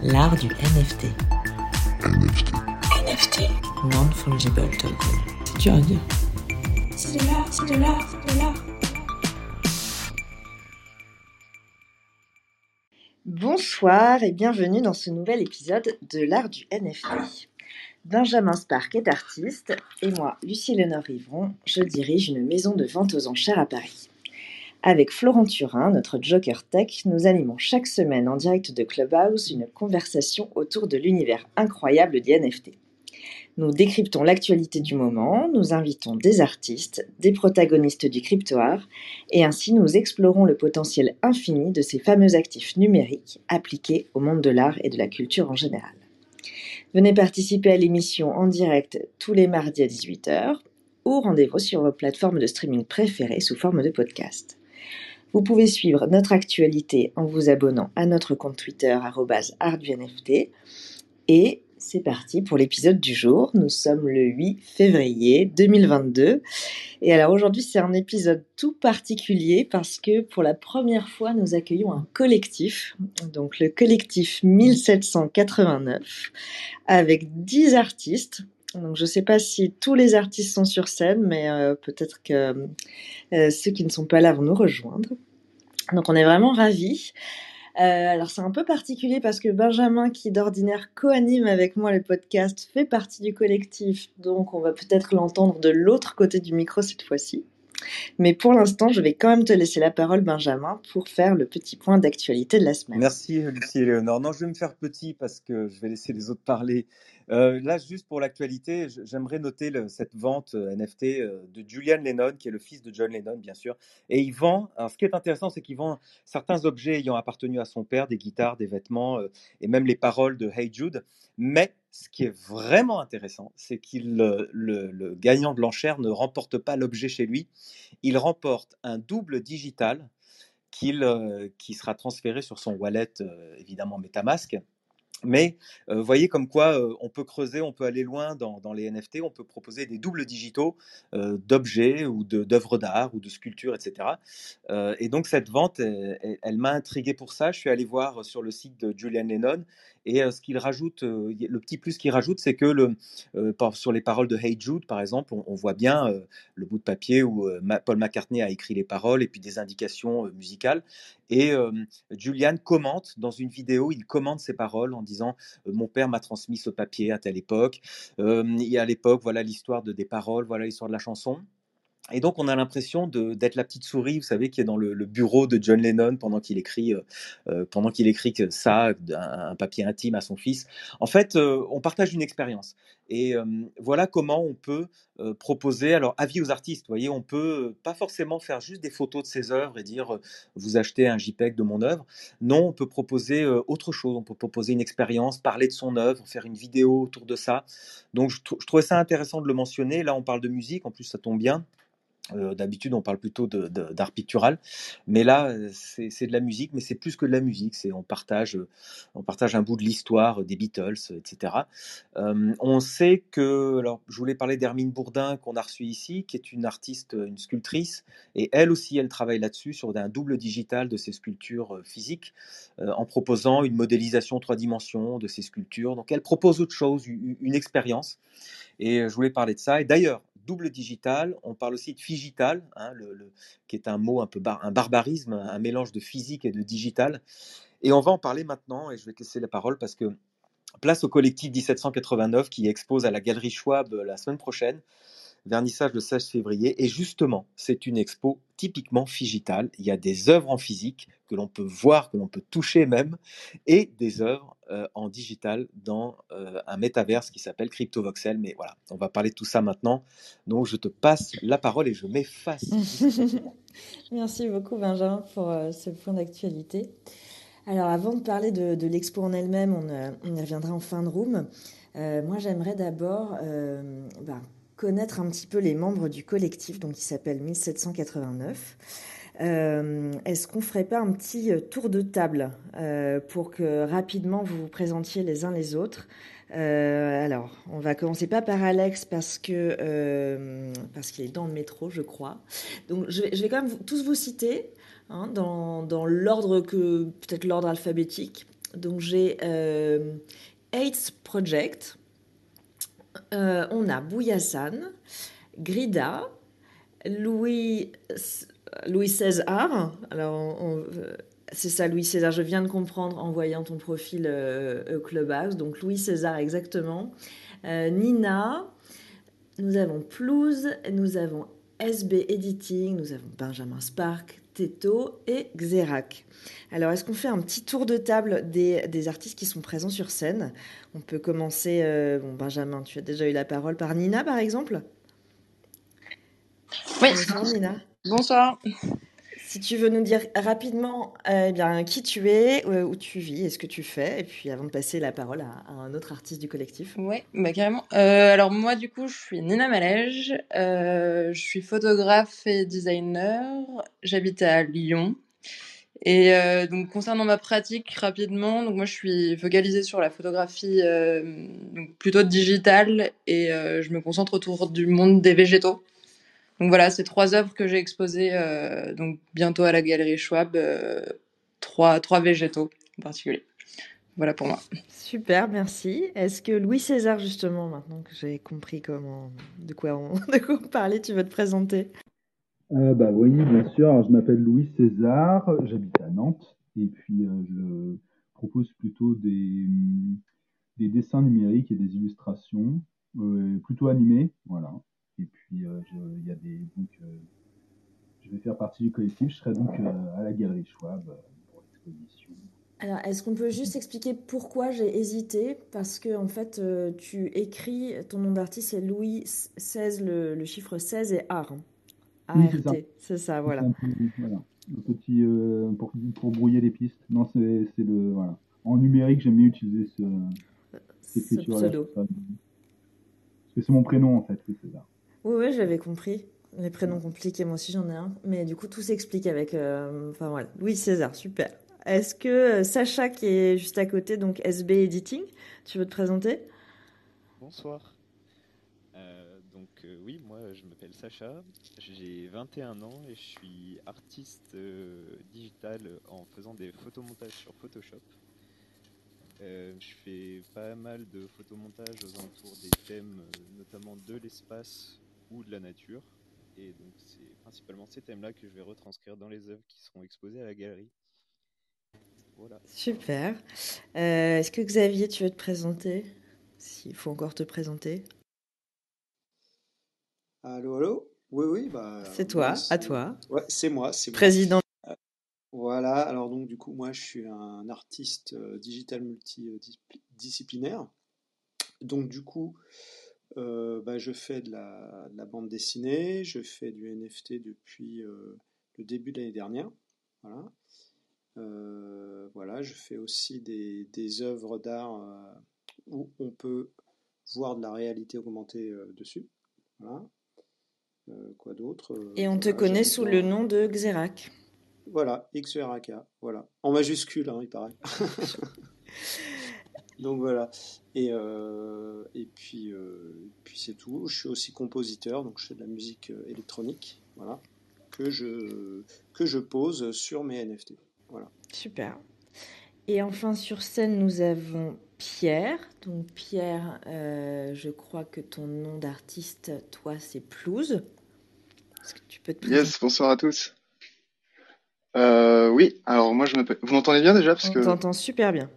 L'art du NFT. NFT. NFT. Non-fungible token. C'est dur à dire. C'est de l'art, c'est de l'art, c'est de l'art. Bonsoir et bienvenue dans ce nouvel épisode de l'art du NFT. Benjamin Spark est artiste et moi, Lucie Léonore Rivron, je dirige une maison de vente aux enchères à Paris. Avec Florent Turin, notre Joker Tech, nous animons chaque semaine en direct de Clubhouse une conversation autour de l'univers incroyable des. Nous décryptons l'actualité du moment, nous invitons des artistes, des protagonistes du crypto-art, et ainsi nous explorons le potentiel infini de ces fameux actifs numériques appliqués au monde de l'art et de la culture en général. Venez participer à l'émission en direct tous les mardis à 18h ou rendez-vous sur vos plateformes de streaming préférées sous forme de podcast. Vous pouvez suivre notre actualité en vous abonnant à notre compte Twitter @artdunft et c'est parti pour l'épisode du jour. Nous sommes le 8 février 2022. Et alors aujourd'hui, c'est un épisode tout particulier parce que pour la première fois, nous accueillons un collectif. Donc le collectif 1789 avec 10 artistes. Donc je ne sais pas si tous les artistes sont sur scène, mais euh, peut-être que euh, ceux qui ne sont pas là vont nous rejoindre. Donc on est vraiment ravis. Euh, alors c'est un peu particulier parce que Benjamin, qui d'ordinaire co-anime avec moi le podcast, fait partie du collectif, donc on va peut-être l'entendre de l'autre côté du micro cette fois-ci. Mais pour l'instant, je vais quand même te laisser la parole, Benjamin, pour faire le petit point d'actualité de la semaine. Merci Lucie et Léonore. Non, je vais me faire petit parce que je vais laisser les autres parler. Euh, là, juste pour l'actualité, j'aimerais noter cette vente euh, NFT euh, de Julian Lennon, qui est le fils de John Lennon, bien sûr. Et il vend, alors ce qui est intéressant, c'est qu'il vend certains objets ayant appartenu à son père, des guitares, des vêtements, et même les paroles de Hey Jude. Mais ce qui est vraiment intéressant, c'est qu'il, le, gagnant de l'enchère ne remporte pas l'objet chez lui, il remporte un double digital euh, qui sera transféré sur son wallet, euh, évidemment MetaMask. Mais euh, vous voyez comme quoi euh, on peut creuser, on peut aller loin dans, les NFT, on peut proposer des doubles digitaux euh, d'objets ou d'œuvres d'art ou de sculptures, etc. Et donc cette vente, elle, m'a intrigué pour ça. Je suis allé voir sur le site de Julian Lennon et ce qu'il rajoute, le petit plus qu'il rajoute, c'est que sur les paroles de Hey Jude, par exemple, on, voit bien le bout de papier où Paul McCartney a écrit les paroles et puis des indications musicales. Et Julian commente dans une vidéo, il commente ces paroles en disant Mon père m'a transmis ce papier à telle époque. Il y a à l'époque, voilà l'histoire de, des paroles, voilà l'histoire de la chanson. Et donc, on a l'impression d'être la petite souris, vous savez, qui est dans le, bureau de John Lennon pendant qu'il écrit, euh, euh, pendant qu'il écrit ça, un, papier intime à son fils. En fait, euh, on partage une expérience. Et voilà comment on peut proposer, alors avis aux artistes, vous voyez, on peut pas forcément faire juste des photos de ses œuvres et dire vous achetez un JPEG de mon œuvre. Non, on peut proposer autre chose, on peut proposer une expérience, parler de son œuvre, faire une vidéo autour de ça. Donc je trouvais ça intéressant de le mentionner. Là, on parle de musique, en plus ça tombe bien. Euh, D'habitude, on parle plutôt d'art pictural, mais là, euh, c'est de la musique, mais c'est plus que de la musique. C'est on partage, euh, on partage un bout de l'histoire des Beatles, euh, etc. Euh, on sait que, alors, je voulais parler d'Hermine Bourdin qu'on a reçue ici, qui est une artiste, euh, une sculptrice, et elle aussi, elle travaille là-dessus sur un double digital de ses sculptures euh, physiques, euh, en proposant une modélisation trois dimensions de ses sculptures. Donc, elle propose autre chose, une, une expérience. Et euh, je voulais parler de ça. Et d'ailleurs, double digital, on parle aussi de figital, hein, qui est un mot un peu un barbarisme, un mélange de physique et de digital. Et on va en parler maintenant, et je vais te laisser la parole parce que place au collectif 1789 qui expose à la Galerie Schwab euh, la semaine prochaine, vernissage le 16 février. Et justement, c'est une expo typiquement figitale. Il y a des œuvres en physique que l'on peut voir, que l'on peut toucher même, et des œuvres euh, en digital dans euh, un métaverse qui s'appelle CryptoVoxel. Mais voilà, on va parler de tout ça maintenant. Donc je te passe la parole et je m'efface. Merci beaucoup Benjamin pour euh, ce point d'actualité. Alors avant de parler de, l'expo en elle-même, on, on y reviendra en fin de room. Moi j'aimerais d'abord bah, connaître un petit peu les membres du collectif, donc qui s'appelle 1789. Euh, Est-ce qu'on ferait pas un petit euh, tour de table euh, pour que rapidement vous vous présentiez les uns les autres? Alors, on va commencer pas par Alex parce que parce qu'il est dans le métro, je crois. Donc, je vais, quand même tous vous citer hein, dans, dans l'ordre que peut-être l'ordre alphabétique. donc j'ai AIDS Project, euh, on a Bouyassane, Grida, Louis, Louis César. Alors, euh, c'est ça, Louis César. Je viens de comprendre en voyant ton profil euh, Clubhouse. Donc, Louis César, exactement. Nina. Nous avons Plouse. Nous avons SB Editing. Nous avons Benjamin Spark, Teto et Xerac. Alors, est-ce qu'on fait un petit tour de table des, artistes qui sont présents sur scène? On peut commencer, bon, Benjamin, tu as déjà eu la parole par Nina, par exemple? Oui. Bonsoir Nina. Bonsoir. Si tu veux nous dire rapidement euh, eh bien, qui tu es, euh, où tu vis et ce que tu fais, et puis avant de passer la parole à, un autre artiste du collectif. Oui, bah, carrément. Euh, alors moi, du coup, je suis Nina Malège, je suis photographe et designer, j'habite à Lyon. Et donc concernant ma pratique rapidement, donc moi je suis focalisée sur la photographie plutôt digitale et je me concentre autour du monde des végétaux. Donc voilà, c'est trois œuvres que j'ai exposées euh, donc bientôt à la galerie Schwab, euh, trois, trois végétaux en particulier. Voilà pour moi. Super, merci. Est-ce que Louis César, justement, maintenant que j'ai compris comment, de quoi on, de quoi parlait, tu veux te présenter? Euh, bah oui, bien sûr. je m'appelle Louis César, j'habite à Nantes et puis je propose plutôt des, des dessins numériques et des illustrations, plutôt animés, voilà. Et puis, euh, il y a des, donc, euh, je vais faire partie du collectif. Je serai donc euh, à la Galerie Schwab pour l'exposition. Alors, est-ce qu'on peut juste expliquer pourquoi j'ai hésité? Parce que, en fait, tu écris, ton nom d'artiste c'est Louis XVI, le, chiffre 16 et art. Oui, c'est ça. C'est ça, voilà. Un, voilà. un petit, pour, pour, brouiller les pistes. Non, c'est le, voilà. En numérique, j'aime mieux utiliser ce, ce pseudo. Parce que c'est mon prénom, en fait, c'est ça. Oui, oui, j'avais compris. Les prénoms compliqués, moi aussi j'en ai un. Mais du coup, tout s'explique avec. Euh, enfin voilà, Louis César, super. Est-ce que euh, Sacha, qui est juste à côté, donc SB Editing, tu veux te présenter? Bonsoir. Euh, donc oui, moi je m'appelle Sacha, j'ai 21 ans et je suis artiste digital en faisant des photomontages sur Photoshop. je fais pas mal de photomontages aux alentours des thèmes, notamment de l'espace ou de la nature. Et donc c'est principalement ces thèmes-là que je vais retranscrire dans les œuvres qui seront exposées à la galerie. Voilà. Super. Euh, est-ce que Xavier, tu veux te présenter? S'il faut encore te présenter. Allô, allô? Oui, oui. Bah, c'est toi, à toi. Ouais, c'est moi. C'est Président. Euh, voilà, alors donc du coup, moi je suis un artiste euh, digital multidisciplinaire. Donc du coup, euh, bah, je fais de la, bande dessinée, je fais du NFT depuis euh, le début de l'année dernière. Voilà. Euh, voilà, je fais aussi des, des œuvres d'art où on peut voir de la réalité augmentée dessus. Voilà. quoi d'autre Et on te connaît sous le nom de Xerac. Voilà, XERAK, voilà. En majuscule, hein, il paraît. Donc voilà. Et, euh, et puis, euh, puis c'est tout. Je suis aussi compositeur, donc je fais de la musique euh, électronique, voilà, que je, que je pose sur mes NFT. Voilà. Super. Et enfin sur scène, nous avons Pierre. Donc Pierre, je crois que ton nom d'artiste, toi, c'est Plouse. Est-ce que tu peux te Yes, bonsoir à tous. oui, alors moi je m'appelle. Vous m'entendez bien déjà? Parce On t'entend super bien.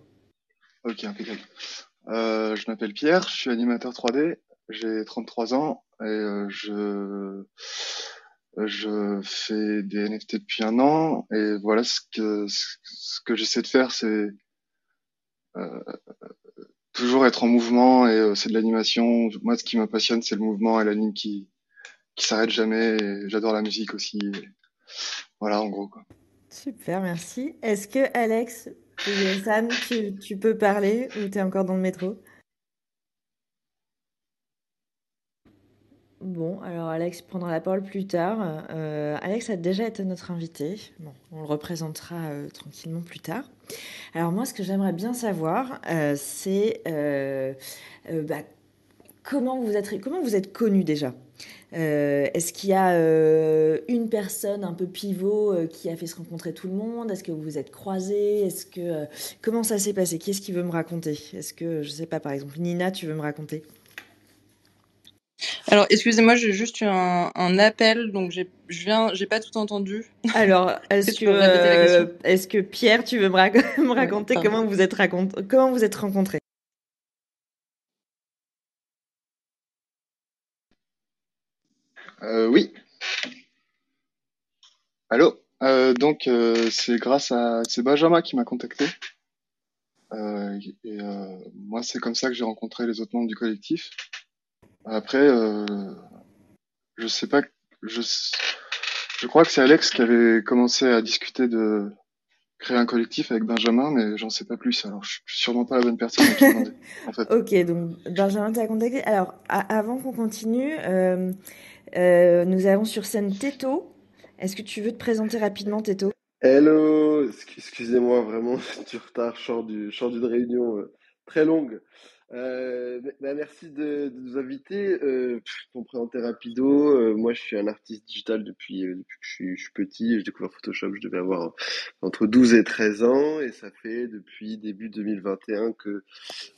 Ok, impeccable. Euh, je m'appelle Pierre, je suis animateur 3D, j'ai 33 ans et euh, je je fais des NFT depuis un an et voilà ce que ce que j'essaie de faire c'est euh, toujours être en mouvement et euh, c'est de l'animation. Moi ce qui me passionne c'est le mouvement et l'anime qui qui s'arrête jamais j'adore la musique aussi. voilà en gros quoi. Super, merci. Est-ce que Alex Sam, tu, peux parler ou tu es encore dans le métro? Bon, alors Alex prendra la parole plus tard. Euh, Alex a déjà été notre invité. Bon, on le représentera euh, tranquillement plus tard. Alors moi, ce que j'aimerais bien savoir, euh, c'est bah, comment vous êtes, comment vous êtes connu déjà? Euh, Est-ce qu'il y a euh, une personne un peu pivot euh, qui a fait se rencontrer tout le monde? Est-ce que vous vous êtes croisés? Est-ce que euh, comment ça s'est passé? Qui est-ce qui veut me raconter? Est-ce que je sais pas, par exemple, Nina, tu veux me raconter? Alors, excusez-moi, j'ai juste eu un, un appel, donc j'ai, je viens, j'ai pas tout entendu. Alors, Est-ce que tu que euh, est-ce Pierre, tu veux me, rac- me raconter comment vous êtes comment vous êtes rencontrés? Euh, oui. Allô? Euh, donc, euh, c'est grâce à, c'est Benjamin qui m'a contacté. Euh, et euh, moi, c'est comme ça que j'ai rencontré les autres membres du collectif. Après, euh, je sais pas, je, je crois que c'est Alex qui avait commencé à discuter de créer un collectif avec Benjamin, mais j'en sais pas plus. Alors, je suis sûrement pas la bonne personne à qui demander, en fait. Ok, donc Benjamin t'a contacté. Alors, avant qu'on continue, euh, euh, nous avons sur scène Teto. Est-ce que tu veux te présenter rapidement, Teto? Hello, Excu- excusez-moi vraiment du retard, je sors d'une réunion euh, très longue. Euh, bah, merci de, nous inviter. Euh, pour me présenter rapido, moi je suis un artiste digital depuis, que je suis, petit. J'ai découvert Photoshop, je devais avoir entre 12 et 13 ans et ça fait depuis début 2021 que,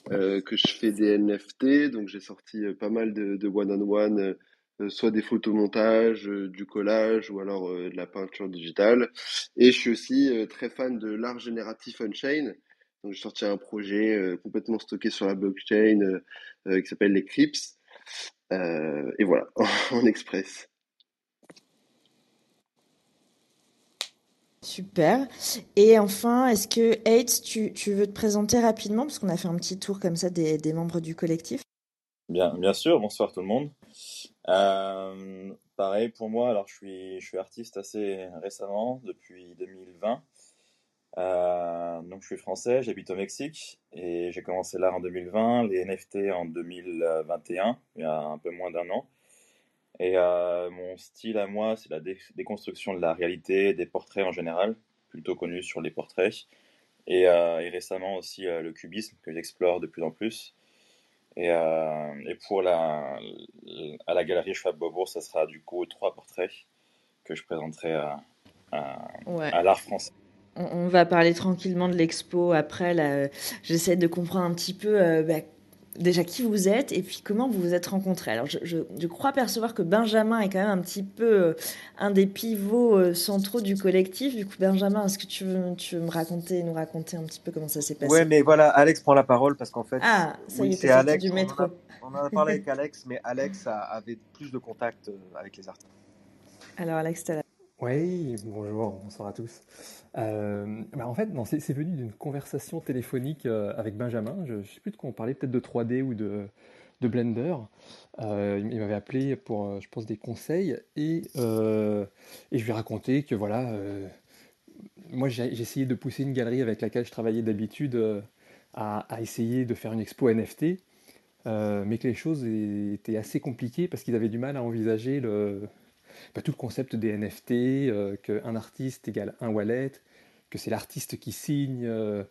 que je fais des NFT. Donc j'ai sorti pas mal de, one-on-one, euh, euh, soit des photomontages, euh, du collage ou alors euh, de la peinture digitale. Et je suis aussi euh, très fan de l'art génératif on-chain. Donc, j'ai sorti un projet euh, complètement stocké sur la blockchain euh, euh, qui s'appelle l'Eclipse. Euh, et voilà, en express. Super. Et enfin, est-ce que Hates, tu, tu veux te présenter rapidement? Parce qu'on a fait un petit tour comme ça des, des membres du collectif. Bien, bien sûr, bonsoir tout le monde. Euh, pareil pour moi, alors je suis, artiste assez récemment, depuis 2020. Euh, donc je suis français, j'habite au Mexique et j'ai commencé l'art en 2020, les NFT en 2021, il y a un peu moins d'un an. Et euh, mon style à moi, c'est la dé- déconstruction de la réalité, des portraits en général, plutôt connu sur les portraits. Et, récemment aussi le cubisme que j'explore de plus en plus. Et, euh, et pour la, à la galerie Schwab Beaubourg, ça sera du coup trois portraits que je présenterai à, à, Ouais. à l'art français. On, on va parler tranquillement de l'expo après. Euh, j'essaie de comprendre un petit peu euh, bah, déjà qui vous êtes et puis comment vous vous êtes rencontrés. Alors, je, je- je crois percevoir que Benjamin est quand même un petit peu euh, un des pivots euh, centraux du collectif. Du coup, Benjamin, est-ce que tu veux, tu veux me raconter, nous raconter un petit peu comment ça s'est passé? Ouais, mais voilà, Alex prend la parole parce qu'en fait, Ah, ça oui, est, c'est Alex. du On en métro. a, on en a parlé avec Alex, mais Alex a- avait plus de contact euh, avec les artistes. Alors, Alex, t'as la... Oui, bonjour, bonsoir à tous. Euh, bah, en fait, c'est venu d'une conversation téléphonique euh, avec Benjamin. Je ne sais plus de quoi on parlait, peut-être de 3D ou de, de Blender. Euh, il m'avait appelé pour, je pense, des conseils et, je lui ai raconté que voilà, moi j'ai essayé de pousser une galerie avec laquelle je travaillais d'habitude à, essayer de faire une expo NFT, mais que les choses étaient assez compliquées parce qu'ils avaient du mal à envisager le, bah, tout le concept des NFT, euh, qu'un artiste égale un wallet, que c'est l'artiste qui signe euh,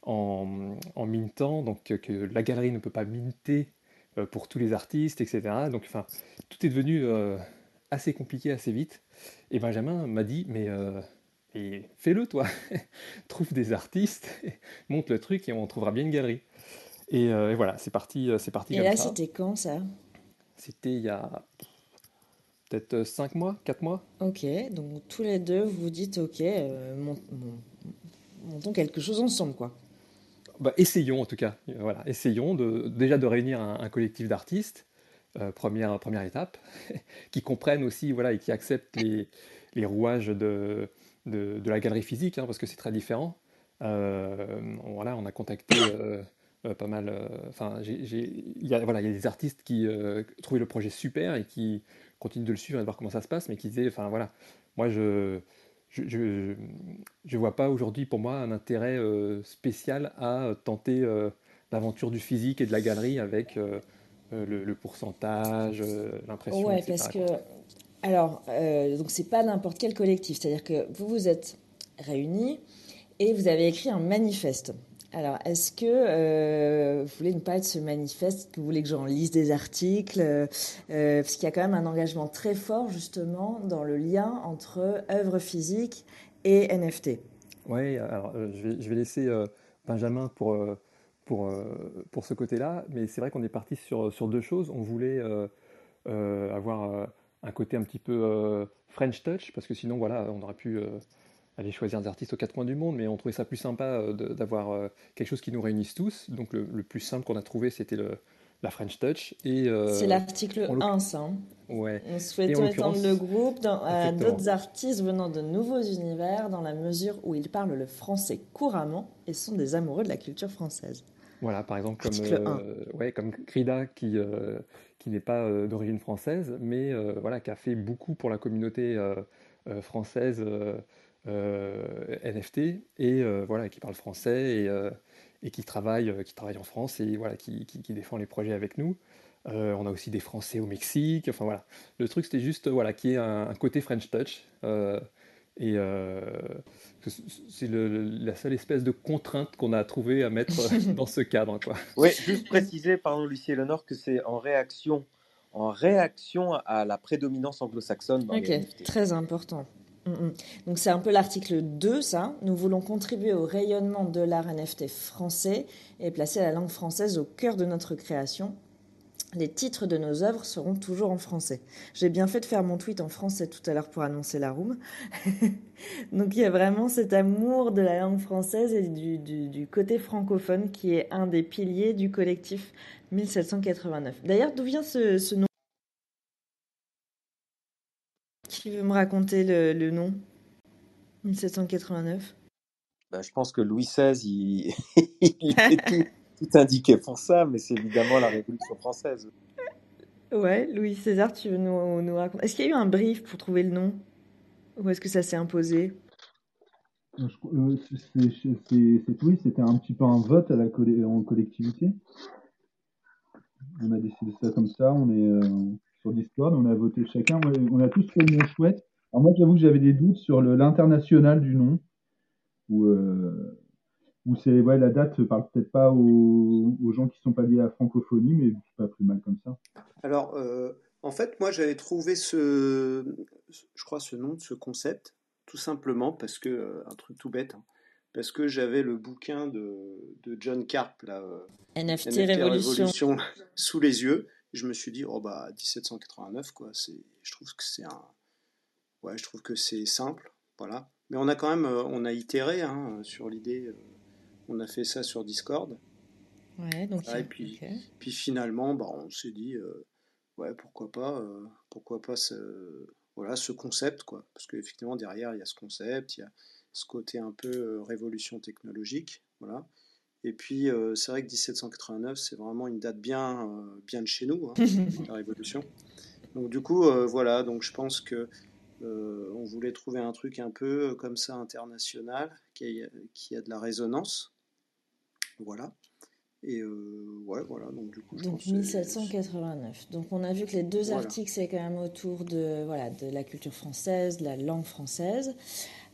en, en mintant, donc euh, que la galerie ne peut pas minter euh, pour tous les artistes, etc. Donc enfin, tout est devenu assez compliqué assez vite. Et Benjamin m'a dit, mais et fais-le toi, trouve des artistes, monte le truc et on trouvera bien une galerie. Et, et voilà, c'est parti, c'est parti Et comme là, c'était quand ça? C'était il y a peut-être 5 mois, 4 mois. Ok, donc tous les deux, vous vous dites, ok, euh, mon- mon- montons quelque chose ensemble, quoi. Bah, essayons en tout cas, Euh, voilà, essayons de, déjà de réunir un, un collectif d'artistes, euh, première, première étape, qui comprennent aussi voilà, et qui acceptent les, les rouages de, de, de la galerie physique, hein, parce que c'est très différent. Euh, on- voilà, on a contacté euh, euh, pas mal, euh, enfin, il y a, voilà, il y a des artistes qui euh, trouvaient le projet super et qui continuent de le suivre et de voir comment ça se passe, mais qui disaient, enfin voilà, moi je je, je, je vois pas aujourd'hui pour moi un intérêt euh, spécial à tenter euh, l'aventure du physique et de la galerie avec euh, euh, le, le pourcentage, euh, l'impression, Ouais, etc., parce que, alors, euh, donc c'est pas n'importe quel collectif, c'est-à-dire que vous vous êtes réunis et vous avez écrit un manifeste. Alors, est-ce que euh, vous voulez nous parler de ce manifeste que vous voulez que j'en lise des articles euh, euh, Parce qu'il y a quand même un engagement très fort, justement, dans le lien entre œuvre physique et NFT. Oui, alors je, vais, je vais laisser Benjamin pour, pour, pour ce côté-là, mais c'est vrai qu'on est parti sur, sur deux choses. On voulait avoir un côté un petit peu French touch, parce que sinon, voilà, on aurait pu aller choisir des artistes aux quatre coins du monde, mais on trouvait ça plus sympa euh, d'avoir euh, quelque chose qui nous réunisse tous. Donc le, plus simple qu'on a trouvé, c'était la French Touch. Euh, c'est l'article 1, ça. Hein. Ouais. Nous souhaitons étendre le groupe à d'autres artistes venant de nouveaux univers, dans la mesure où ils parlent le français couramment et sont des amoureux de la culture française. Voilà, par exemple, comme, ouais, comme Krida, qui, qui n'est pas d'origine française, mais voilà, qui a fait beaucoup pour la communauté française euh, NFT et euh, voilà, qui parle français et, euh, et qui, travaille, qui travaille en France et voilà, qui, qui, défend les projets avec nous. on a aussi des Français au Mexique. Enfin voilà, le truc c'était juste voilà, qui est un, côté French touch. et c'est la seule espèce de contrainte qu'on a trouvé à mettre dans ce cadre. Quoi. Oui, juste préciser, pardon, Lucie Eleanor, que c'est en réaction, en réaction à la prédominance anglo-saxonne dans les Très important. Mm, mm. Donc c'est un peu l'article 2, ça. Nous voulons contribuer au rayonnement de l'art NFT français et placer la langue française au cœur de notre création. Les titres de nos œuvres seront toujours en français. J'ai bien fait de faire mon tweet en français tout à l'heure pour annoncer la room. Donc il y a vraiment cet amour de la langue française et du, côté francophone qui est un des piliers du collectif 1789. D'ailleurs, d'où vient ce nom? Qui veut me raconter le, nom 1789 bah, Je pense que Louis XVI, il, il tout, indiqué pour ça, mais c'est évidemment la Révolution française. Ouais, Louis César, tu veux nous, nous raconter? Est-ce qu'il y a eu un brief pour trouver le nom? Ou est-ce que ça s'est imposé? Euh, c'est oui, c'était un petit peu un vote à la en collectivité. On a décidé ça comme ça. On est, euh, sur Discord. On a voté chacun. On a tous fait le nom chouette. Alors moi, j'avoue que j'avais des doutes sur l'international du nom. Où, euh, c'est ouais, la date ne parle peut-être pas aux, gens qui ne sont pas liés à la francophonie, mais c'est pas plus mal comme ça. Alors, euh, en fait, moi, j'avais trouvé ce, je crois, ce nom, ce concept, tout simplement parce que, euh, un truc tout bête, hein, parce que j'avais le bouquin de, John Carp, là, NFT, Révolution. sous les yeux je me suis dit, oh bah 1789, quoi, c'est, je trouve que c'est un. Ouais, je trouve que c'est simple, voilà. Mais on a quand même, euh, on a itéré hein, sur l'idée, euh, on a fait ça sur Discord. Ouais, donc. et puis, puis finalement, bah, on s'est dit, euh, ouais, pourquoi pas, pourquoi pas ce, voilà, ce concept, quoi. Parce qu'effectivement, derrière, il y a ce concept, il y a ce côté un peu révolution technologique, voilà. Et puis, euh, c'est vrai que 1789, c'est vraiment une date bien, euh, bien de chez nous, hein, la Révolution. Donc, du coup, euh, voilà, donc je pense que on voulait trouver un truc un peu comme ça international, qui a, qui a de la résonance. Voilà. Et ouais, voilà. Donc, du coup, je donc 1789. Donc, on a vu que les deux articles, c'est quand même autour de, voilà, de la culture française, de la langue française.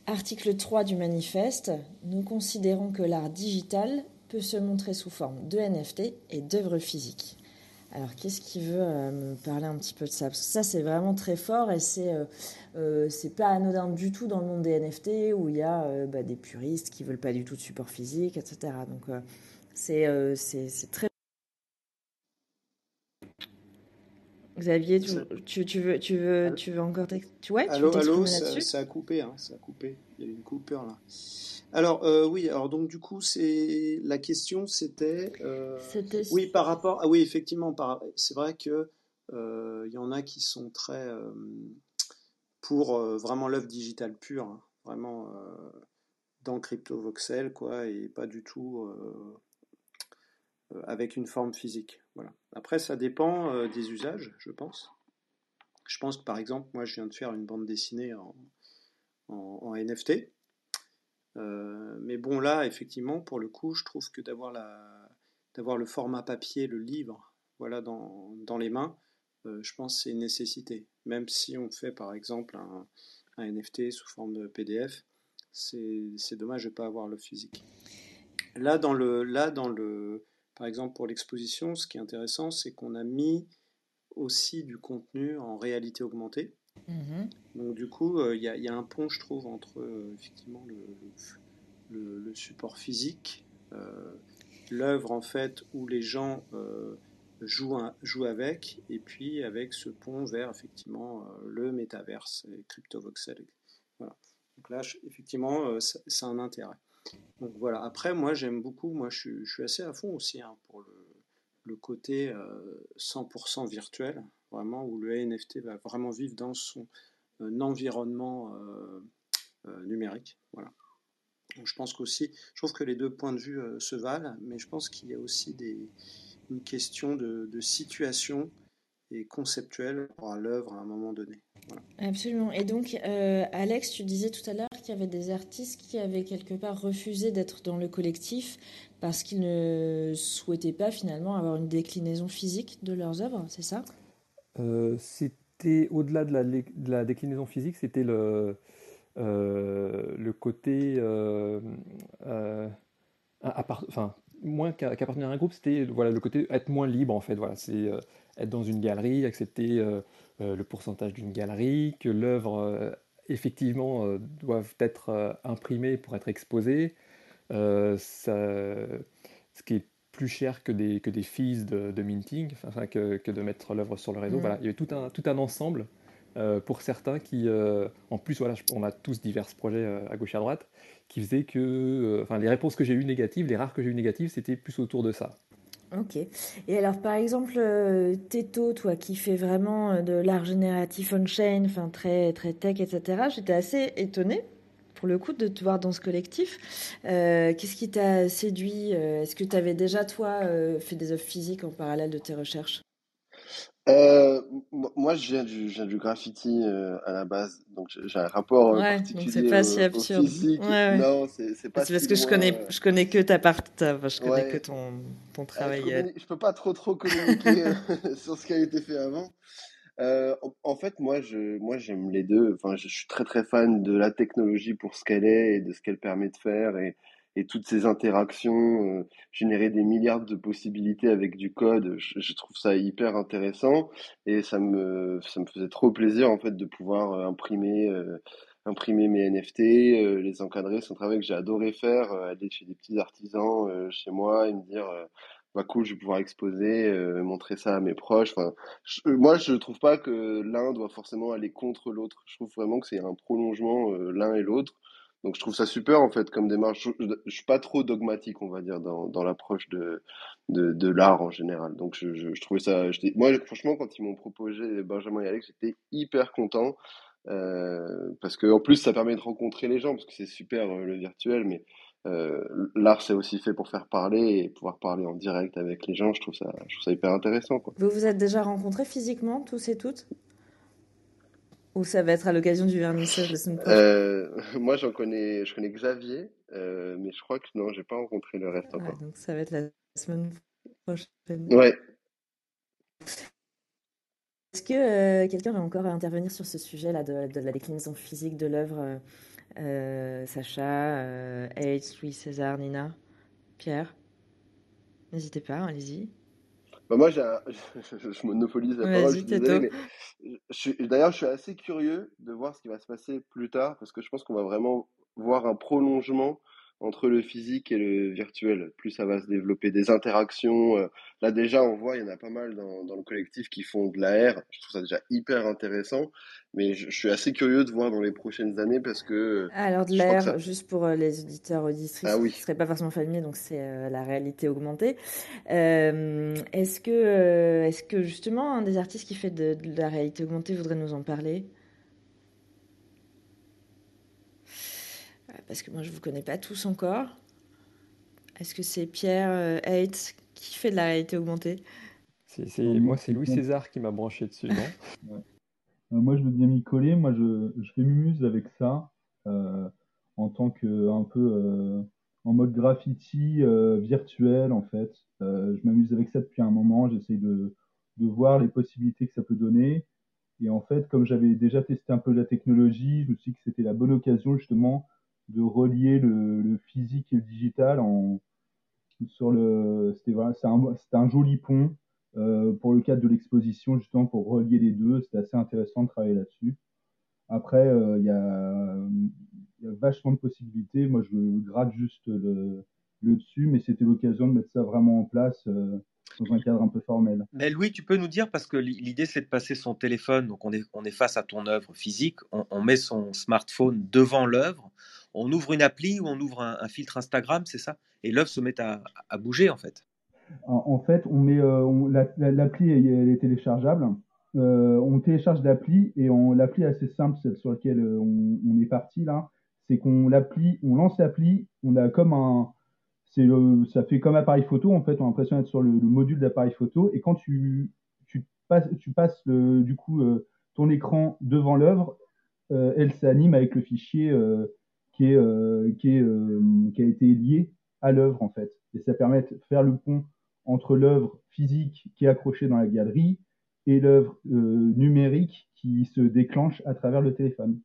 Article 3 du manifeste, nous considérons que l'art digital peut se montrer sous forme de NFT et d'œuvres physiques. Alors, qu'est-ce qui veut euh, me parler un petit peu de ça? Ça, c'est vraiment très fort et c'est euh, euh, pas anodin du tout dans le monde des NFT où il y a bah, des puristes qui veulent pas du tout de support physique, etc. Donc, c'est très. Xavier, tu, tu, tu, veux, tu, veux, tu veux encore tu, ouais, allô, allô, ça, ça, a coupé, hein, ça a coupé. Il y a eu une coupure là. Alors euh, oui, alors donc du coup c'est la question c'était euh, oui par rapport ah oui effectivement c'est vrai que euh, il y en a qui sont très pour vraiment l'œuvre digitale pure hein, vraiment dans crypto voxel quoi et pas du tout avec une forme physique voilà après ça dépend des usages je pense je pense que par exemple moi je viens de faire une bande dessinée en NFT euh, mais bon, là, effectivement, pour le coup, je trouve que d'avoir, la, d'avoir le format papier, le livre, voilà, dans, dans les mains, euh, je pense que c'est une nécessité. Même si on fait, par exemple, un, NFT sous forme de PDF, c'est dommage de ne pas avoir le physique. Là, dans le, là, dans le, par exemple, pour l'exposition, ce qui est intéressant, c'est qu'on a mis aussi du contenu en réalité augmentée. Mhm. Donc du coup, euh, il y, a- il y a un pont, je trouve, entre euh, effectivement le, le- le support physique, euh, l'œuvre en fait où les gens jouent, un- jouent avec, et puis avec ce pont vers effectivement le métaverse, CryptoVoxel. Voilà. Donc là, je- effectivement, a un intérêt. Donc voilà. Après, moi, j'aime beaucoup. Moi, je, suis- assez à fond aussi hein, pour le, côté euh, 100% virtuel, vraiment où le NFT va vraiment vivre dans son euh, environnement euh, euh, numérique. Voilà. Donc, je pense qu'aussi, je trouve que les deux points de vue euh, se valent, mais je pense qu'il y a aussi une question de, situation et conceptuelle pour l'œuvre à un moment donné. Absolument. Et donc, euh, Alex, tu disais tout à l'heure qu'il y avait des artistes qui avaient quelque part refusé d'être dans le collectif parce qu'ils ne souhaitaient pas finalement avoir une déclinaison physique de leurs œuvres, c'est ça? Euh, c'était au-delà de la, déclinaison physique, c'était le, euh, côté, euh, enfin, moins qu'appartenir à un groupe, c'était voilà, le côté être moins libre en fait. Voilà, c'est être dans une galerie, accepter le pourcentage d'une galerie, que l'œuvre effectivement euh, doivent être euh, imprimée pour être exposée. Euh, ça, ce qui est plus cher que des, que des fees de, de minting, enfin, que, que de mettre l'œuvre sur le réseau. Mm. Voilà, il y avait tout un, tout un ensemble pour certains qui, en plus, voilà, on a tous divers projets à gauche et à droite, qui faisaient que, enfin, les réponses que j'ai eues négatives, les rares que j'ai eues négatives, c'était plus autour de ça. Ok. Et alors, par exemple, euh, Teto, toi, qui fais vraiment euh, de l'art génératif on-chain, enfin très, très tech, etc., j'étais assez étonnée, pour le coup, de te voir dans ce collectif. Euh, Qu'est-ce qui t'a séduit Est-ce que tu avais déjà, toi, fait des œuvres physiques en parallèle de tes recherches? Euh, moi, je viens du, je viens du graffiti euh, à la base, donc j'ai un rapport euh, Ouais, donc c'est particulier pas si absurde. physique. Ouais, ouais. Non, c'est c'est pas C'est parce si que je connais, je connais que ta part, enfin, je connais que ton, ton je, travail. euh, communique- je peux pas trop trop communiquer sur ce qui a été fait avant. En, en fait, moi, je, moi, j'aime les deux. Enfin, je, je suis très très fan de la technologie pour ce qu'elle est et de ce qu'elle permet de faire et, et toutes ces interactions, euh, générer des milliards de possibilités avec du code. Je, je trouve ça hyper intéressant et ça me, ça me faisait trop plaisir en fait de pouvoir euh, imprimer, euh, imprimer mes NFT, euh, les encadrer. C'est un travail que j'ai adoré faire, euh, aller chez des petits artisans chez moi et me dire. bah cool, je vais pouvoir exposer, euh, montrer ça à mes proches. Enfin, je- moi, je trouve pas que l'un doit forcément aller contre l'autre. Je trouve vraiment que c'est un prolongement euh, l'un et l'autre. Donc, je trouve ça super en fait comme démarche. Je, je suis pas trop dogmatique, on va dire, dans, dans l'approche de, de, de l'art en général. Donc, je, je, trouvais ça. Moi, franchement, quand ils m'ont proposé Benjamin et Alex, j'étais hyper content. Euh, parce que en plus, ça permet de rencontrer les gens, parce que c'est super euh, le virtuel, mais euh, l'art, c'est aussi fait pour faire parler et pouvoir parler en direct avec les gens. Je trouve ça, je trouve ça hyper intéressant, quoi. Vous vous êtes déjà rencontrés physiquement, tous et toutes? Ou ça va être à l'occasion du vernissage la semaine prochaine Euh, moi, j'en connais, je connais Xavier, euh, mais je crois que non, j'ai pas rencontré le reste encore. donc ça va être la semaine prochaine. Ouais. Est-ce que euh, quelqu'un va encore intervenir sur ce sujet-là de, de la déclinaison physique de l'œuvre euh, Sacha, H, Louis César, Nina, Pierre? N'hésitez pas, allez-y. Bah moi, j'ai un- je, monopolise la parole, je d'ailleurs, je suis assez curieux de voir ce qui va se passer plus tard, parce que je pense qu'on va vraiment voir un prolongement entre le physique et le virtuel. Plus ça va se développer, des interactions. euh, Là, déjà, on voit, il y en a pas mal dans, dans le collectif qui font de l'AR. Je trouve ça déjà hyper intéressant, mais je, je suis assez curieux de voir dans les prochaines années, parce que Alors de ça... juste pour euh, les auditeurs auditrices Ah qui ne oui. seraient pas forcément familiers, donc c'est euh, la réalité augmentée. Euh, est-ce que, euh, est-ce que justement un des artistes qui fait de, de la réalité augmentée voudrait nous en parler? Parce que moi je vous connais pas tous encore. Est-ce que c'est Pierre euh, Hates qui fait de la réalité augmentée? Moi, moi, c'est Louis. César qui m'a branché dessus, non? Ouais. Euh, moi, je veux bien m'y coller. Moi, je, je fais mumuse avec ça euh, en tant que un peu euh, en mode graffiti euh, virtuel en fait. Euh, je m'amuse avec ça depuis un moment. J'essaye de, de voir les possibilités que ça peut donner. Et en fait, comme j'avais déjà testé un peu la technologie, je me suis dit que c'était la bonne occasion justement de relier le, physique et le digital en, sur le, c'était voilà, un, un joli pont euh, pour le cadre de l'exposition, justement pour relier les deux. C'était assez intéressant de travailler là-dessus. Après, euh, il y, a, y, a vachement de possibilités. Moi, je gratte juste le, le dessus, mais c'était l'occasion de mettre ça vraiment en place. Euh, dans un cadre un peu formel. Mais Louis, tu peux nous dire, parce que l'idée c'est de passer son téléphone, donc on est, on est face à ton œuvre physique, on, on met son smartphone devant l'œuvre, on ouvre une appli ou on ouvre un, filtre Instagram, c'est ça? Et l'œuvre se met à, bouger en fait. En, fait, on met euh, l'appli, la, elle est téléchargeable. Euh, on télécharge l'appli et l'appli est assez simple, celle sur laquelle euh, on, est parti là. C'est qu'on l'appli, on lance l'appli, on a comme un, ça fait comme appareil photo en fait. On a l'impression d'être sur le, le module d'appareil photo et quand tu, passes, tu passes du coup ton écran devant l'œuvre, elle s'anime avec le fichier qui est qui est qui a été lié à l'œuvre en fait. Et ça permet de faire le pont entre l'œuvre physique qui est accrochée dans la galerie et l'œuvre numérique qui se déclenche à travers le téléphone.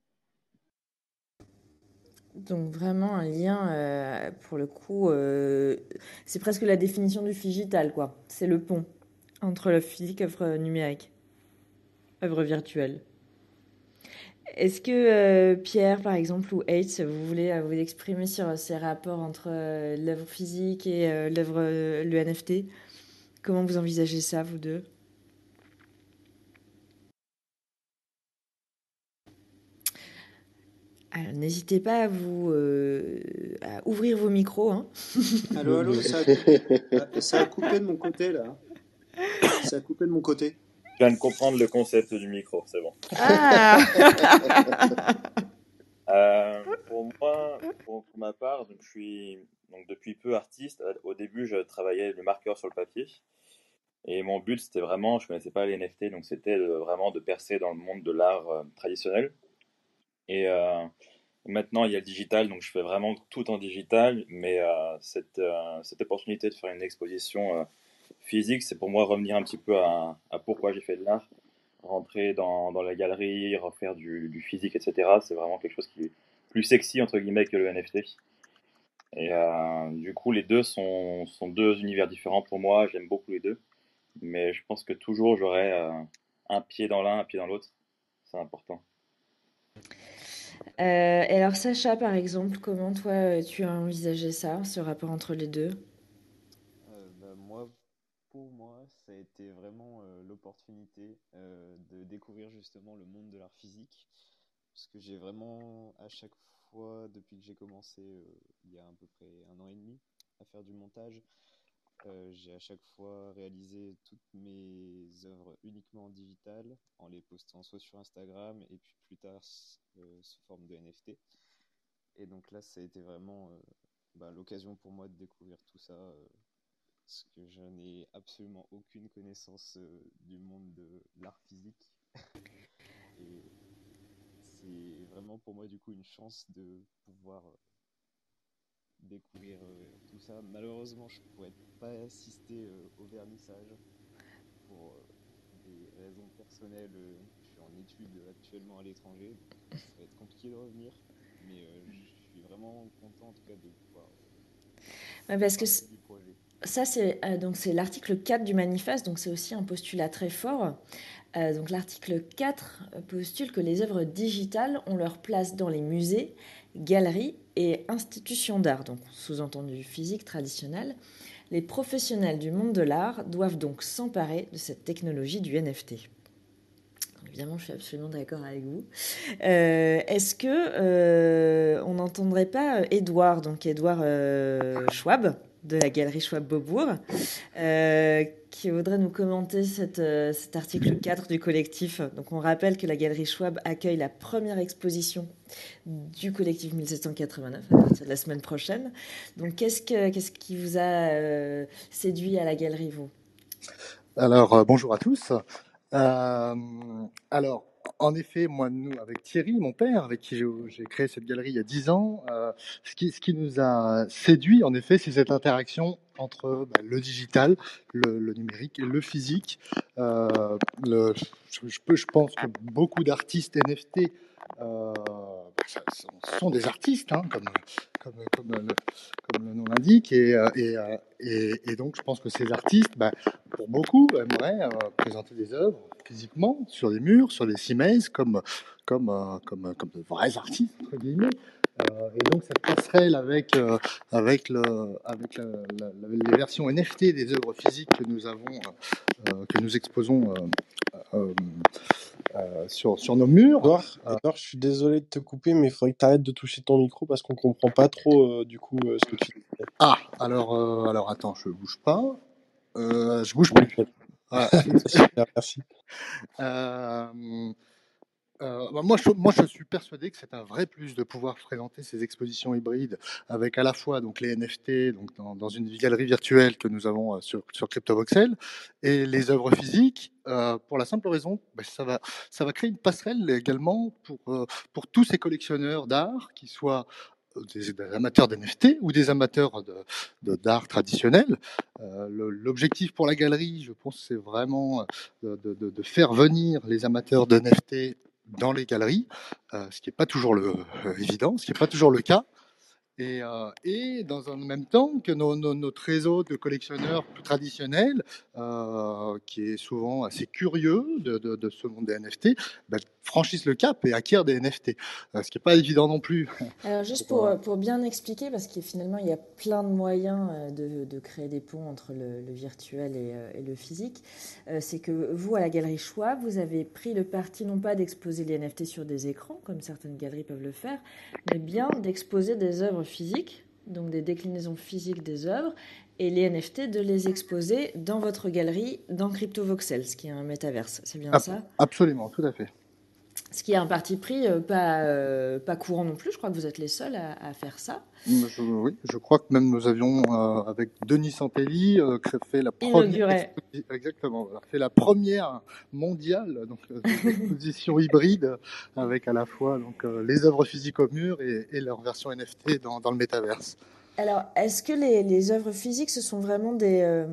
Donc vraiment un lien, euh, pour le coup, euh, c'est presque la définition du digital, quoi. C'est le pont entre le physique et œuvre numérique, œuvre virtuelle. Est-ce que euh, Pierre, par exemple, ou H, vous voulez vous exprimer sur ces rapports entre l'œuvre physique et l'œuvre, le NFT Comment vous envisagez ça, vous deux? N'hésitez pas à vous euh, à ouvrir vos micros. Hein. Allô, allô, ça a, coupé, ça a, coupé, de mon côté là. Ça a coupé de mon côté. Je viens de comprendre le concept du micro, c'est bon. Ah euh, pour moi, pour, pour, ma part, donc je suis donc depuis peu artiste. Au début, je travaillais le marqueur sur le papier. Et mon but, c'était vraiment, je connaissais pas les NFT, donc c'était vraiment de percer dans le monde de l'art euh, traditionnel. Et euh, maintenant, il y a le digital, donc je fais vraiment tout en digital. Mais cette, cette opportunité de faire une exposition physique, c'est pour moi revenir un petit peu à, pourquoi j'ai fait de l'art. Rentrer dans, dans, la galerie, refaire du, du physique, etc. C'est vraiment quelque chose qui est plus sexy, entre guillemets, que le NFT. Et euh, du coup, les deux sont, sont, deux univers différents pour moi. J'aime beaucoup les deux. Mais je pense que toujours, j'aurai euh, un pied dans l'un, un pied dans l'autre. C'est important. Euh, alors Sacha, par exemple, comment toi tu as envisagé ça, ce rapport entre les deux? Pour moi, ça a été vraiment euh, l'opportunité euh, de découvrir justement le monde de l'art physique, parce que j'ai vraiment à chaque fois, depuis que j'ai commencé il y a à peu près un an et demi, à faire du montage, euh, j'ai à chaque fois réalisé toutes mes œuvres uniquement en digital, en les postant soit sur Instagram et puis plus tard euh, sous forme de NFT. Et donc là, ça a été vraiment euh, bah, l'occasion pour moi de découvrir tout ça, euh, parce que je n'ai absolument aucune connaissance euh, du monde de l'art physique. et c'est vraiment pour moi du coup une chance de pouvoir découvrir euh, tout ça. Malheureusement, je ne pourrais pas assister euh, au vernissage pour euh, des raisons personnelles. je suis en études actuellement à l'étranger, donc ça va être compliqué de revenir. Mais je suis vraiment content en tout cas de pouvoir. Ouais, parce que ça, c'est euh, donc l'article 4 du manifeste, donc c'est aussi un postulat très fort. Euh, donc l'article 4 postule que les œuvres digitales ont leur place dans les musées, galeries et institutions d'art, donc sous-entendu physique traditionnel. Les professionnels du monde de l'art doivent donc s'emparer de cette technologie du NFT. Évidemment, je suis absolument d'accord avec vous. Euh, Est-ce que euh, on n'entendrait pas Edouard, donc Edouard euh, Schwab de la galerie Schwab Beaubourg, euh, qui voudrait nous commenter euh, cet article 4 du collectif. Donc, on rappelle que la galerie Schwab accueille la première exposition du collectif 1789 à partir de la semaine prochaine. Donc, qu'est-ce, que, qu'est-ce qui vous a euh, séduit à la galerie, vous? Alors, bonjour à tous. Alors, en effet, moi, nous, avec Thierry, mon père, avec qui j'ai créé cette galerie il y a dix ans, euh, ce, qui, ce qui nous a séduit, en effet, c'est cette interaction entre bah, le digital, le, le, numérique et le physique. Euh, le, je, je, pense que beaucoup d'artistes NFT euh, sont des artistes, hein, comme, le, nom l'indique, et, euh, euh, et- donc je pense que ces artistes, bah, pour beaucoup, aimeraient euh, présenter des œuvres physiquement sur des murs, sur des cimaises, comme, de vrais artistes, entre guillemets. Et donc cette passerelle avec, les versions NFT des œuvres physiques que nous exposons sur, sur nos murs. Edouard, Euh, Edouard, je suis désolé de te couper, mais il faudrait que tu arrêtes de toucher ton micro parce qu'on comprend pas trop euh, du coup euh, ce que tu dis. ah, alors, euh, alors attends, je bouge pas. Euh, je bouge plus. Super, merci. Euh, bah, moi, je, suis persuadé que c'est un vrai plus de pouvoir présenter ces expositions hybrides avec à la fois donc les NFT donc dans, une galerie virtuelle que nous avons euh, sur, sur CryptoVoxel et les œuvres physiques euh, pour la simple raison que ça va ça va créer une passerelle également pour pour tous ces collectionneurs d'art qui soient des, amateurs d'NFT ou des amateurs de- de- d'art traditionnel. L'objectif pour la galerie, je pense, c'est vraiment de, de- de faire venir les amateurs de NFT dans les galeries, euh, ce qui n'est pas toujours le, euh, évident, ce qui n'est pas toujours le cas. Et, euh, et dans un même temps que nos, nos- notre réseau de collectionneurs plus traditionnels, qui est souvent assez curieux de ce monde des NFT, bah, franchissent le cap et acquièrent des NFT, euh, ce qui n'est pas évident non plus. Alors juste Pour, pour, euh, pour bien expliquer, parce que finalement il y a plein de moyens euh, de, de créer des ponts entre le, le virtuel et, euh, et le physique, euh, c'est que vous, à la galerie Schwab, vous avez pris le parti non pas d'exposer les NFT sur des écrans, comme certaines galeries peuvent le faire, mais bien d'exposer des œuvres physiques, donc des déclinaisons physiques des œuvres, et les NFT de les exposer dans votre galerie, dans CryptoVoxel, ce qui est un métaverse. C'est bien Ab- ça? Absolument, tout à fait. Ce qui est un parti pris euh, pas, euh, pas courant non plus, je crois que vous êtes les seuls à, à faire ça. Je, oui, je crois que même nous avions, euh, avec Denis Santelli, euh, fait la première exactement, fait la première mondiale donc euh, exposition hybride avec à la fois donc euh, les œuvres physiques au mur et, et leur version NFT dans, dans le métaverse. Alors, est-ce que les, œuvres physiques, ce sont vraiment des, euh,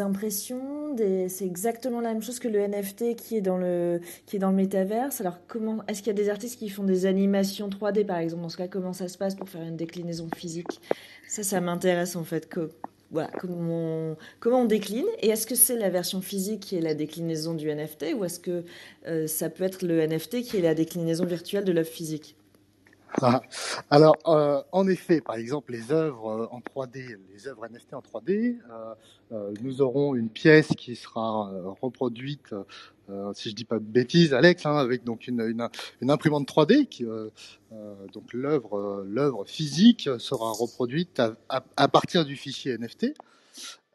impressions. C'est exactement la même chose que le NFT qui est dans le, qui métaverse? Alors, comment, est-ce qu'il y a des artistes qui font des animations 3D, par exemple? Dans ce cas, comment ça se passe pour faire une déclinaison physique? Ça, ça m'intéresse en fait. Comment on, décline Et est-ce que c'est la version physique qui est la déclinaison du NFT ou est-ce que euh, ça peut être le NFT qui est la déclinaison virtuelle de l'œuvre physique? Alors, euh, en effet, par exemple, les œuvres euh, en 3D, les œuvres NFT en 3D, euh, nous aurons une pièce qui sera reproduite, si je dis pas de bêtises, Alex, hein, avec donc une, une, imprimante 3D qui, donc l'œuvre, l'œuvre physique sera reproduite à, à, partir du fichier NFT.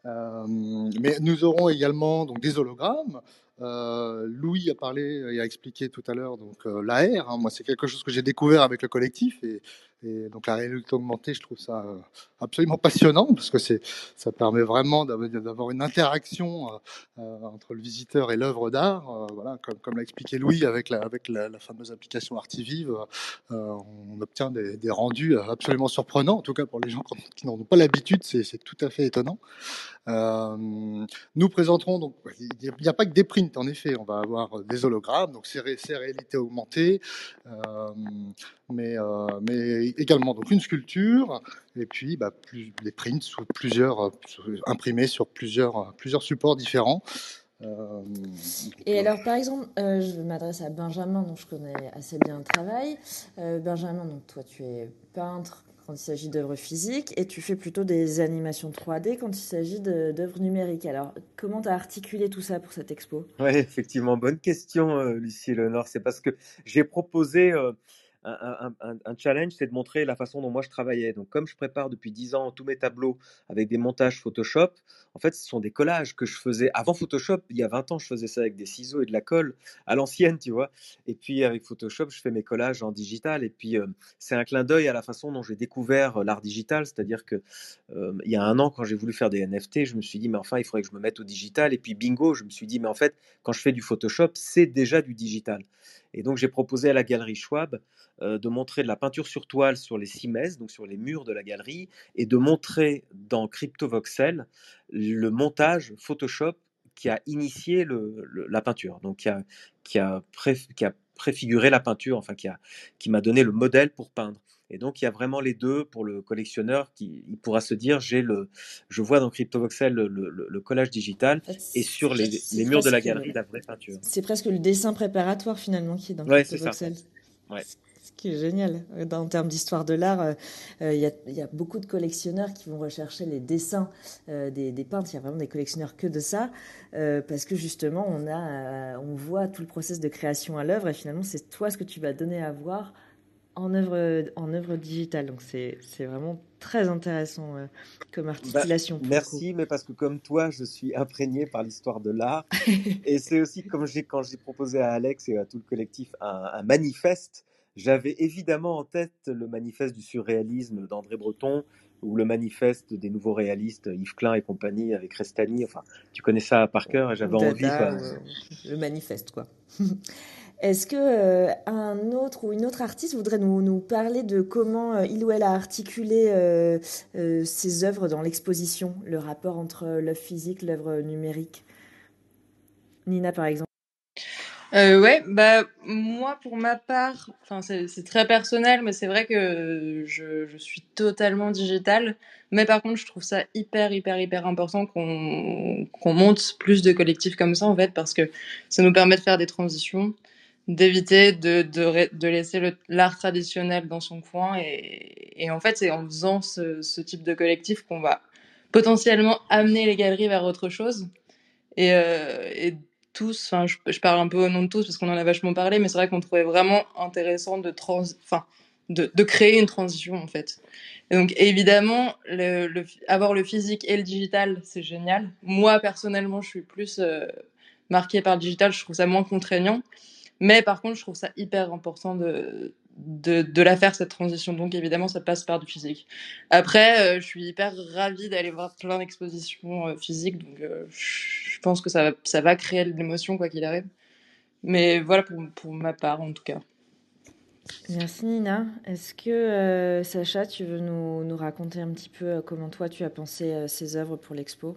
Mais nous aurons également donc des hologrammes. Euh, Louis a parlé et a expliqué tout à l'heure donc euh, l'AR. hein. moi, c'est quelque chose que j'ai découvert avec le collectif et, et donc la réalité augmentée, je trouve ça euh, absolument passionnant parce que c'est ça permet vraiment d'avoir une interaction euh, euh, entre le visiteur et l'œuvre d'art. Voilà, comme, l'a expliqué Louis avec la fameuse application Artivive, on obtient des, rendus absolument surprenants. En tout cas, pour les gens qui n'en ont pas l'habitude, c'est tout à fait étonnant. Nous présenterons donc il n'y a pas que des prints en effet, on va avoir des hologrammes, donc c'est ré- c'est réalité augmentée, mais, euh, mais également donc une sculpture et puis bah, plus, des prints sous plusieurs euh, imprimés sur plusieurs plusieurs supports différents. Euh, Et alors, par exemple, euh, je m'adresse à Benjamin, dont je connais assez bien le travail. Euh, Benjamin, donc toi, tu es peintre quand il s'agit d'œuvres physiques et tu fais plutôt des animations 3D quand il s'agit d'œuvres numériques. Alors, comment tu as articulé tout ça pour cette expo? Oui, effectivement, bonne question, euh, Lucie Léonore. C'est parce que j'ai proposé euh, un, challenge, c'est de montrer la façon dont moi je travaillais. Donc, comme je prépare depuis 10 ans tous mes tableaux avec des montages Photoshop, en fait, ce sont des collages que je faisais avant Photoshop. Il y a 20 ans, je faisais ça avec des ciseaux et de la colle à l'ancienne, tu vois. Et puis, avec Photoshop, je fais mes collages en digital. Et puis, euh, c'est un clin d'œil à la façon dont j'ai découvert euh, l'art digital. C'est-à-dire que euh, il y a un an, quand j'ai voulu faire des NFT, je me suis dit, mais enfin, il faudrait que je me mette au digital. Et puis, bingo, je me suis dit, mais en fait, quand je fais du Photoshop, c'est déjà du digital. Et donc, j'ai proposé à la galerie Schwab de montrer de la peinture sur toile sur les cimaises, donc sur les murs de la galerie, et de montrer dans CryptoVoxel le montage Photoshop qui a initié le, le- la peinture, donc qui a, qui a, pré- qui a préfiguré la peinture, enfin qui a, qui m'a donné le modèle pour peindre. Et donc il y a vraiment les deux pour le collectionneur qui il pourra se dire j'ai le, je vois dans CryptoVoxel le, le- le- le collage digital En fait, et sur les, les murs de la galerie la vraie peinture. c'est presque le dessin préparatoire finalement qui est dans Ouais. CryptoVoxel. Ouais. Qui est génial. En termes d'histoire de l'art, euh, euh, il y, a, il y a beaucoup de collectionneurs qui vont rechercher les dessins euh, des, des peintres. Il y a vraiment des collectionneurs que de ça, euh, parce que justement, on, a, on voit tout le process de création à l'œuvre, et finalement, c'est toi ce que tu vas donner à voir en œuvre, en œuvre digitale. Donc, c'est vraiment très intéressant euh, comme Bah, articulation. merci, mais parce que comme toi, je suis imprégné par l'histoire de l'art. Et c'est aussi comme j'ai, quand j'ai proposé à Alex et à tout le collectif un, un manifeste, j'avais évidemment en tête le manifeste du surréalisme d'André Breton ou le manifeste des nouveaux réalistes, Yves Klein et compagnie avec Restani. Enfin, tu connais ça par cœur et j'avais envie. Quoi. le manifeste, quoi. Est-ce que euh, un autre ou une autre artiste voudrait nous, nous parler de comment euh, il ou elle a articulé euh, euh, ses œuvres dans l'exposition, le rapport entre l'œuvre physique, l'œuvre numérique? Nina, par exemple. Euh, ouais, bah moi pour ma part, enfin c'est très personnel, mais c'est vrai que je, je suis totalement digitale. Mais par contre, je trouve ça hyper hyper hyper important qu'on qu'on monte plus de collectifs comme ça en fait, parce que ça nous permet de faire des transitions, d'éviter de de, de laisser l'art traditionnel dans son coin et, et en fait c'est en faisant ce, ce type de collectif qu'on va potentiellement amener les galeries vers autre chose. Et, euh, et tous, enfin, je, parle un peu au nom de tous parce qu'on en a vachement parlé, mais c'est vrai qu'on trouvait vraiment intéressant de trans, enfin, de, de créer une transition en fait. Donc évidemment, le, le, avoir le physique et le digital, c'est génial. Moi personnellement, je suis plus euh, marquée par le digital, je trouve ça moins contraignant. Mais par contre, je trouve ça hyper important de, de, de la faire, cette transition. Donc évidemment, ça passe par du physique. Après, euh, je suis hyper ravie d'aller voir plein d'expositions euh, physiques. Donc euh, je pense que ça, va- ça va créer de l'émotion, quoi qu'il arrive. Mais voilà pour, pour ma part, en tout cas. Merci Nina. Est-ce que euh, Sacha, tu veux nous, nous raconter un petit peu euh, comment toi tu as pensé euh, ces œuvres pour l'expo?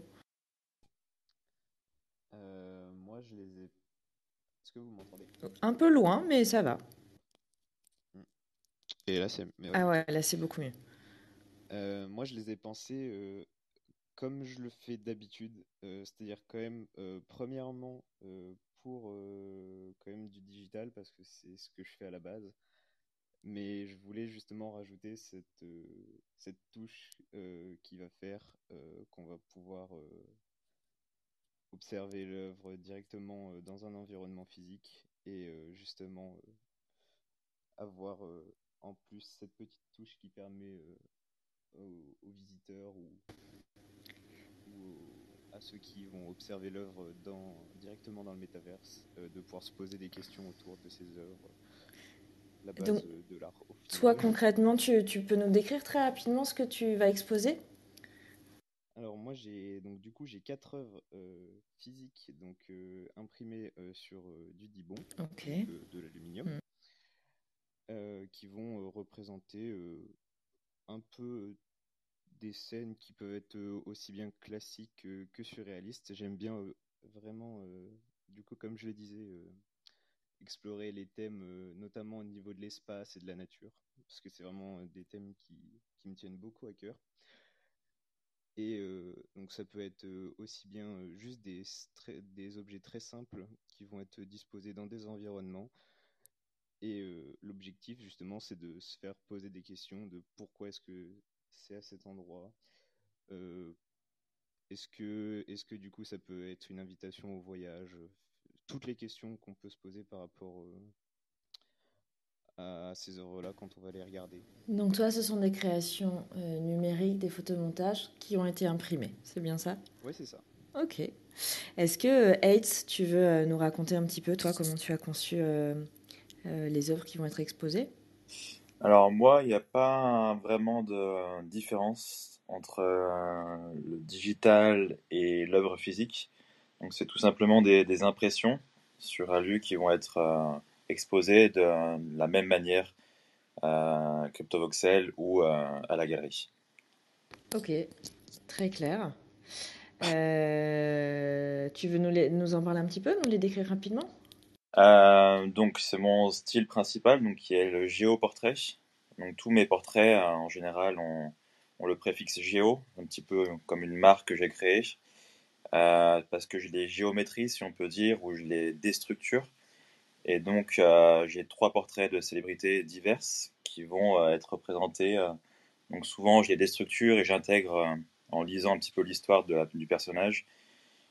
Euh, moi, je les ai. Est-ce que vous m'entendez? Un peu loin, mais ça va. Et là, c'est. Ah ouais, là c'est beaucoup mieux. Euh, moi, je les ai pensés euh, comme je le fais d'habitude, euh, c'est-à-dire quand même, premièrement, pour quand même du digital, parce que c'est ce que je fais à la base, mais je voulais justement rajouter cette, cette touche qui va faire qu'on va pouvoir observer l'œuvre directement dans un environnement physique et justement avoir en plus cette petite touche qui permet euh, aux, aux visiteurs ou, ou aux- à ceux qui vont observer l'œuvre directement dans le métaverse euh, de pouvoir se poser des questions autour de ces œuvres, la base Donc, euh, de l'art. Toi concrètement, tu, tu peux nous décrire très rapidement ce que tu vas exposer? Alors moi j'ai donc du coup j'ai quatre œuvres euh, physiques donc euh, imprimées euh, sur euh, du euh, de l'aluminium, Mm. Euh, qui vont euh, représenter euh, un peu des scènes qui peuvent être aussi bien classiques que surréalistes. J'aime bien vraiment, du coup comme je le disais, explorer les thèmes notamment au niveau de l'espace et de la nature, parce que c'est vraiment des thèmes qui, qui me tiennent beaucoup à cœur. Et donc ça peut être aussi bien juste des, des objets très simples qui vont être disposés dans des environnements. Et euh, l'objectif justement c'est de se faire poser des questions de pourquoi est-ce que c'est à cet endroit. Euh, est-ce que, est-ce que du coup ça peut être une invitation au voyage? Toutes les questions qu'on peut se poser par rapport euh, à ces œuvres-là quand on va les regarder. Donc toi, ce sont des créations numériques, des photomontages qui ont été imprimés. C'est bien ça? Ouais, c'est ça. Ok. Est-ce que, Hates, tu veux nous raconter un petit peu, toi, comment tu as conçu les œuvres qui vont être exposées Alors moi, il n'y a pas vraiment de différence entre euh, le digital et l'œuvre physique. Donc c'est tout simplement des, des impressions sur alu qui vont être euh, exposées de la même manière à CryptoVoxel ou euh, à la galerie. Ok, très clair. Euh, tu veux nous, les- nous en parler un petit peu, nous les décrire rapidement? Euh, donc c'est mon style principal, donc qui est le géoportrait. Donc tous mes portraits, euh, en général, ont, le préfixe géo, un petit peu comme une marque que j'ai créée, euh, parce que je les géométrie, si on peut dire, ou je les déstructure. Et donc j'ai trois portraits de célébrités diverses qui vont être représentés. donc souvent je les déstructure et j'intègre, en lisant un petit peu l'histoire du personnage,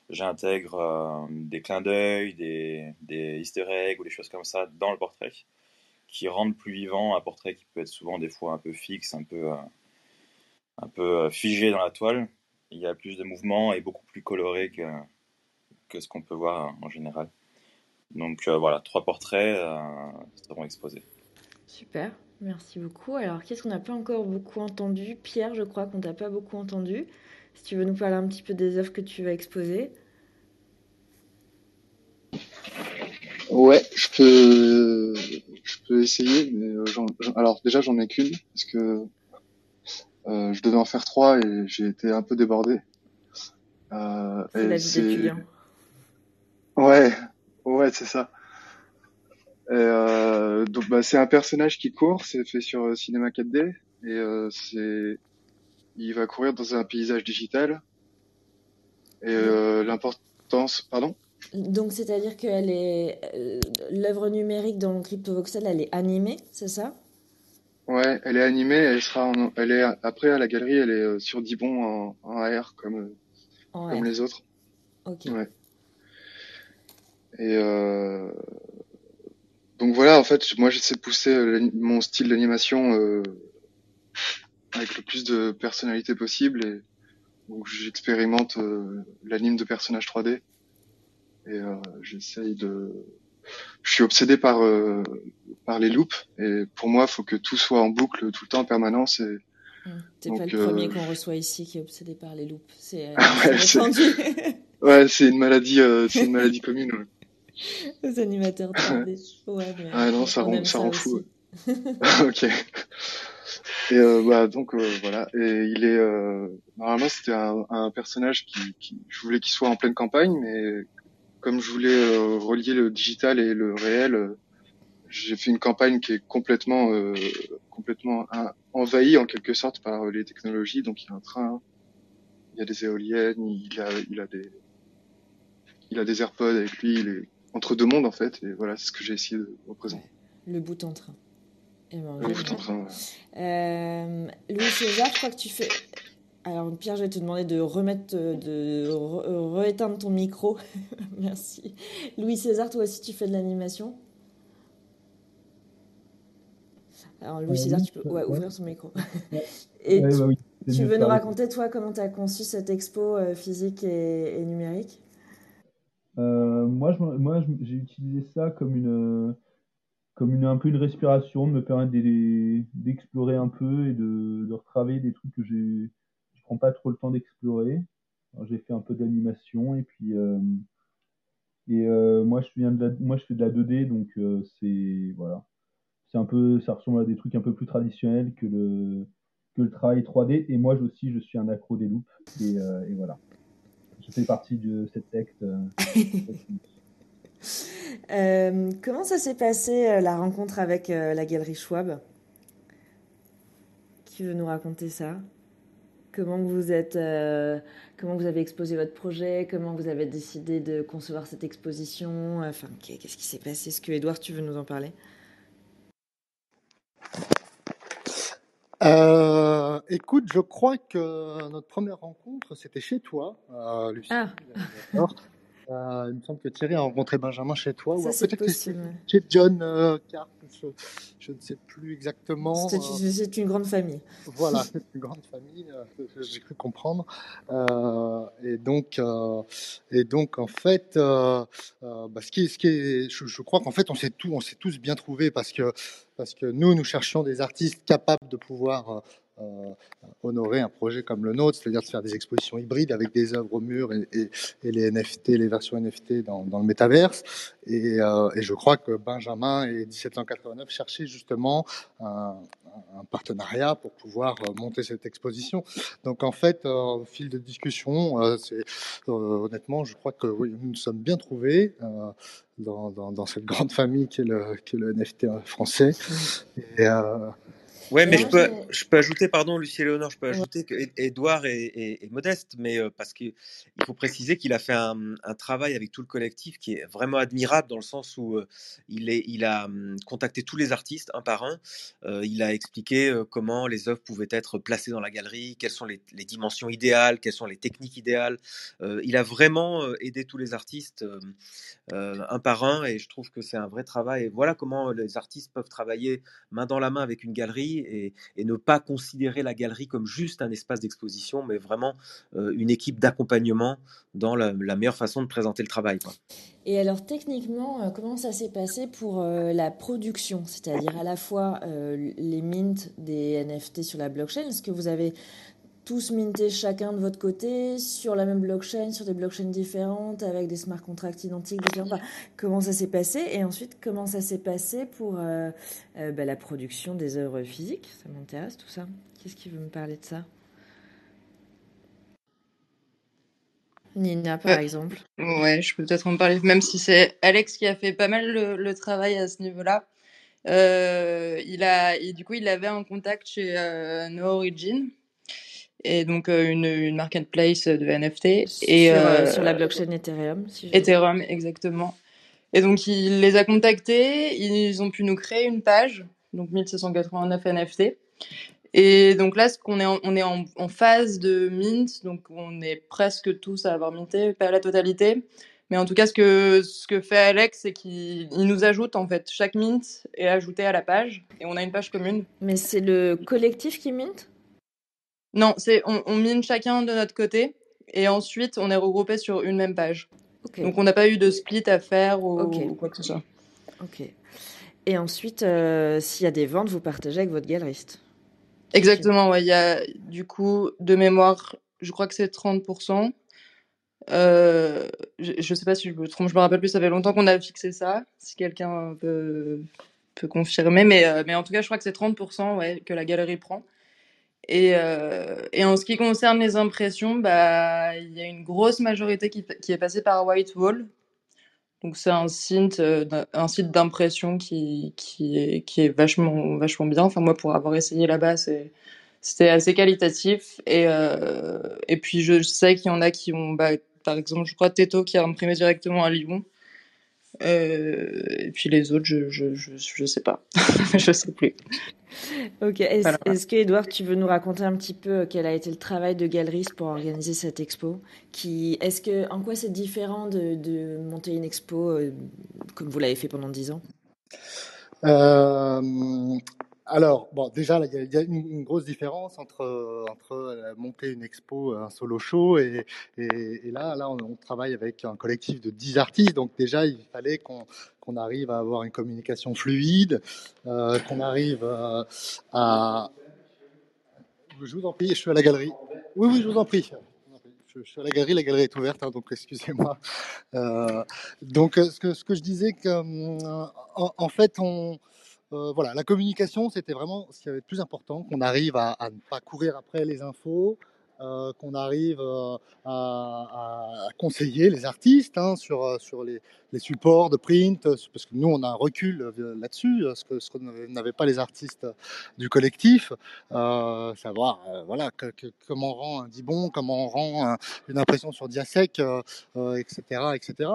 j'intègre euh, des clins d'œil, des, des easter eggs ou des choses comme ça dans le portrait qui rendent plus vivant un portrait qui peut être souvent des fois un peu fixe, un peu, euh, un peu euh, figé dans la toile. Il y a plus de mouvement et beaucoup plus coloré que, que ce qu'on peut voir en général. Donc voilà, trois portraits seront exposés. Super, merci beaucoup. Alors, qu'est-ce qu'on n'a pas encore beaucoup entendu? Pierre, je crois qu'on t'a pas beaucoup entendu. Si tu veux nous parler un petit peu des œuvres que tu vas exposer. Ouais, je peux, je peux essayer, mais euh, alors déjà j'en ai qu'une parce que euh, je devais en faire trois et j'ai été un peu débordé. Euh, C'est la vie d'étudiant. ouais, ouais, c'est ça. Et euh, donc bah c'est un personnage qui court, c'est fait sur Cinema 4D et c'est, il va courir dans un paysage digital et euh, l'importance, pardon? Donc, c'est-à-dire que est, euh, l'œuvre numérique dans CryptoVoxel, elle est animée, c'est ça? Ouais, elle est animée, elle sera en, elle est après à la galerie, elle est euh, sur Dibon en, en AR comme En comme R. les autres. Ok. Ouais. Et euh, donc voilà, en fait, moi j'essaie de pousser mon style d'animation avec le plus de personnalité possible et donc j'expérimente euh, l'anime de personnages 3D et euh, j'essaye de je suis obsédé par euh, par les loops et pour moi, il faut que tout soit en boucle tout le temps en permanence et Hmm. T'es pas le premier euh, qu'on reçoit ici qui est obsédé par les loupes. C'est euh, ouais, ouais, c'est une maladie c'est une maladie commune. Ouais. aux animateurs 3D. Ouais, mais Ah non, ça rend, ça ça rend fou. ok. Et euh, bah donc euh, voilà. Et il est euh, normalement c'était un, un personnage qui, qui je voulais qu'il soit en pleine campagne, mais comme je voulais euh, relier le digital et le réel, euh, j'ai fait une campagne qui est complètement euh, complètement envahie en quelque sorte par les technologies. Donc il y a un train, il y a des éoliennes, il a il a des il a des AirPods avec lui, il est entre deux mondes en fait. Et voilà, c'est ce que j'ai essayé de représenter. Le bout en train. Eh ben, train. Euh, Louis César, je crois que tu fais. Alors, Pierre, je vais te demander de remettre, euh, de re- rééteindre ton micro. Merci. Louis César, toi aussi, tu fais de l'animation? Alors, Louis Euh, César, tu peux ouais, ouvrir son micro. Et ouais, tu, bah oui, tu veux nous raconter, toi, comment tu as conçu cette expo euh, physique et, et numérique? Euh, moi, j'ai utilisé ça comme une, comme une, un peu une respiration, de me permettre d'e- d'explorer un peu et de, de retravailler des trucs que j'ai, je prends pas trop le temps d'explorer. J'ai fait un peu d'animation et puis, euh, et euh, moi, je viens de la, moi, je fais de la 2D, donc euh, c'est, voilà, c'est un peu, ça ressemble à des trucs un peu plus traditionnels que le, que le travail 3D. Et moi aussi, je suis un accro des loops et, euh, et voilà. Je fais partie de cette secte. euh, comment ça s'est passé euh, la rencontre avec euh, la galerie Schwab? Qui veut nous raconter ça? Comment vous êtes, comment vous avez exposé votre projet? Comment vous avez décidé de concevoir cette exposition? Enfin, qu'est- qu'est-ce qui s'est passé? Est-ce que Edouard, tu veux nous en parler? Écoute, je crois que notre première rencontre, c'était chez toi, Lucie. Ah, il me semble que Thierry a rencontré Benjamin chez toi, ou ça peut-être chez John euh, Carp, je, je ne sais plus exactement. C'est euh, une grande famille. voilà, c'est une grande famille, euh, j'ai cru comprendre. Euh, et donc, euh, et donc en fait, euh, euh, bah, ce qui est, ce qui est, je, je crois qu'en fait, on s'est tous, on s'est tous bien trouvés parce que parce que nous, nous cherchions des artistes capables de pouvoir euh, honorer un projet comme le nôtre, c'est-à-dire de faire des expositions hybrides avec des œuvres au mur et, les NFT, les versions NFT dans, le métaverse. Et, euh, et, je crois que Benjamin et 1789 cherchaient justement un, partenariat pour pouvoir euh, monter cette exposition. Donc en fait, euh, au fil de discussion, euh, honnêtement, je crois que nous nous sommes bien trouvés. Dans, cette grande famille qui est le, NFT français. Euh, Ouais, mais je peux, je peux ajouter, pardon, Lucie Léonore, je peux ajouter que Edouard est, est, est modeste, mais euh, parce qu'il faut préciser qu'il a fait un, un, travail avec tout le collectif qui est vraiment admirable dans le sens où euh, il, est, il a hum, contacté tous les artistes un par un. Euh, il a expliqué comment les œuvres pouvaient être placées dans la galerie, quelles sont les, les dimensions idéales, quelles sont les techniques idéales. Il a vraiment aidé tous les artistes un par un et je trouve que c'est un vrai travail. Et voilà comment les artistes peuvent travailler main dans la main avec une galerie et, ne pas considérer la galerie comme juste un espace d'exposition, mais vraiment euh, une équipe d'accompagnement dans la, meilleure façon de présenter le travail. Et alors techniquement, euh, comment ça s'est passé pour euh, la production, c'est-à-dire à la fois les mints des NFT sur la blockchain Est-ce que vous avez tous minté chacun de votre côté sur la même blockchain, sur des blockchains différentes, avec des smart contracts identiques différents. Enfin, comment ça s'est passé Et ensuite, comment ça s'est passé pour euh, euh, bah, la production des œuvres physiques? Ça m'intéresse tout ça. Qu'est-ce qui veut me parler de ça? Nina, par Euh, exemple. Ouais, je peux peut-être en parler, même si c'est Alex qui a fait pas mal le, le travail à ce niveau-là. Euh, il a, et du coup, il avait un contact chez euh, No Origin, et donc euh, une, une marketplace de NFT. Et, sur, euh, sur la blockchain Ethereum, si Ethereum, exactement. Et donc, il les a contactés, ils ont pu nous créer une page, donc 1789 NFT. Et donc là, ce qu'on est en, on est en, en, phase de mint, donc on est presque tous à avoir minté, pas la totalité. Mais en tout cas, ce que, ce que fait Alex, c'est qu'il nous ajoute, en fait, chaque mint est ajouté à la page, et on a une page commune. Mais c'est le collectif qui mint? Non, c'est on, on mine chacun de notre côté, et ensuite on est regroupé sur une même page. Okay. Donc on n'a pas eu de split à faire ou, okay. ou quoi que ce soit. Ok. Et ensuite, euh, s'il y a des ventes, vous partagez avec votre galeriste Exactement, ouais. Il y a du coup, de mémoire, je crois que c'est 30%. Euh, je, je sais pas si je me trompe, je me rappelle plus, ça fait longtemps qu'on a fixé ça, si quelqu'un peut, peut confirmer, mais, euh, mais en tout cas, je crois que c'est 30% ouais, que la galerie prend. Et, euh, et en ce qui concerne les impressions, bah, il y a une grosse majorité qui, qui est passée par Whitewall. Donc c'est un site, euh, un site d'impression qui, qui, est, qui est vachement, vachement bien. Enfin moi, pour avoir essayé là-bas, c'était assez qualitatif. Et, euh, et puis je sais qu'il y en a qui ont, bah, par exemple, je crois Teto qui a imprimé directement à Lyon. Euh, et puis les autres, je, je, je, je sais pas. je sais plus. Ok. Est-ce voilà. est que, Edouard, tu veux nous raconter un petit peu quel a été le travail de galeriste pour organiser cette expo? Qui, est-ce que, En quoi c'est différent de, de, monter une expo euh, comme vous l'avez fait pendant dix ans? Euh, alors, bon, déjà, il y, a une, grosse différence entre, entre monter une expo, un solo show, et, et, et là, là on, travaille avec un collectif de 10 artistes, donc déjà, il fallait qu'on qu'on arrive à avoir une communication fluide, euh, qu'on arrive euh, à... Je vous en prie, je suis à la galerie. Oui, oui, je vous en prie. Je, suis à la galerie, la galerie est ouverte, hein, donc excusez-moi. Euh, donc, ce que, ce que je disais, que, en, en fait, on... Euh, voilà, la communication, c'était vraiment ce qui avait le plus important, qu'on arrive à, à, ne pas courir après les infos, euh, qu'on arrive euh, à, à, conseiller les artistes hein, sur, sur les, les, supports de print, parce que nous, on a un recul là-dessus, ce que, ce que n'avaient pas les artistes du collectif, savoir voilà, que, que, comment on rend un dibon, comment on rend un, une impression sur diasec, etc. etc.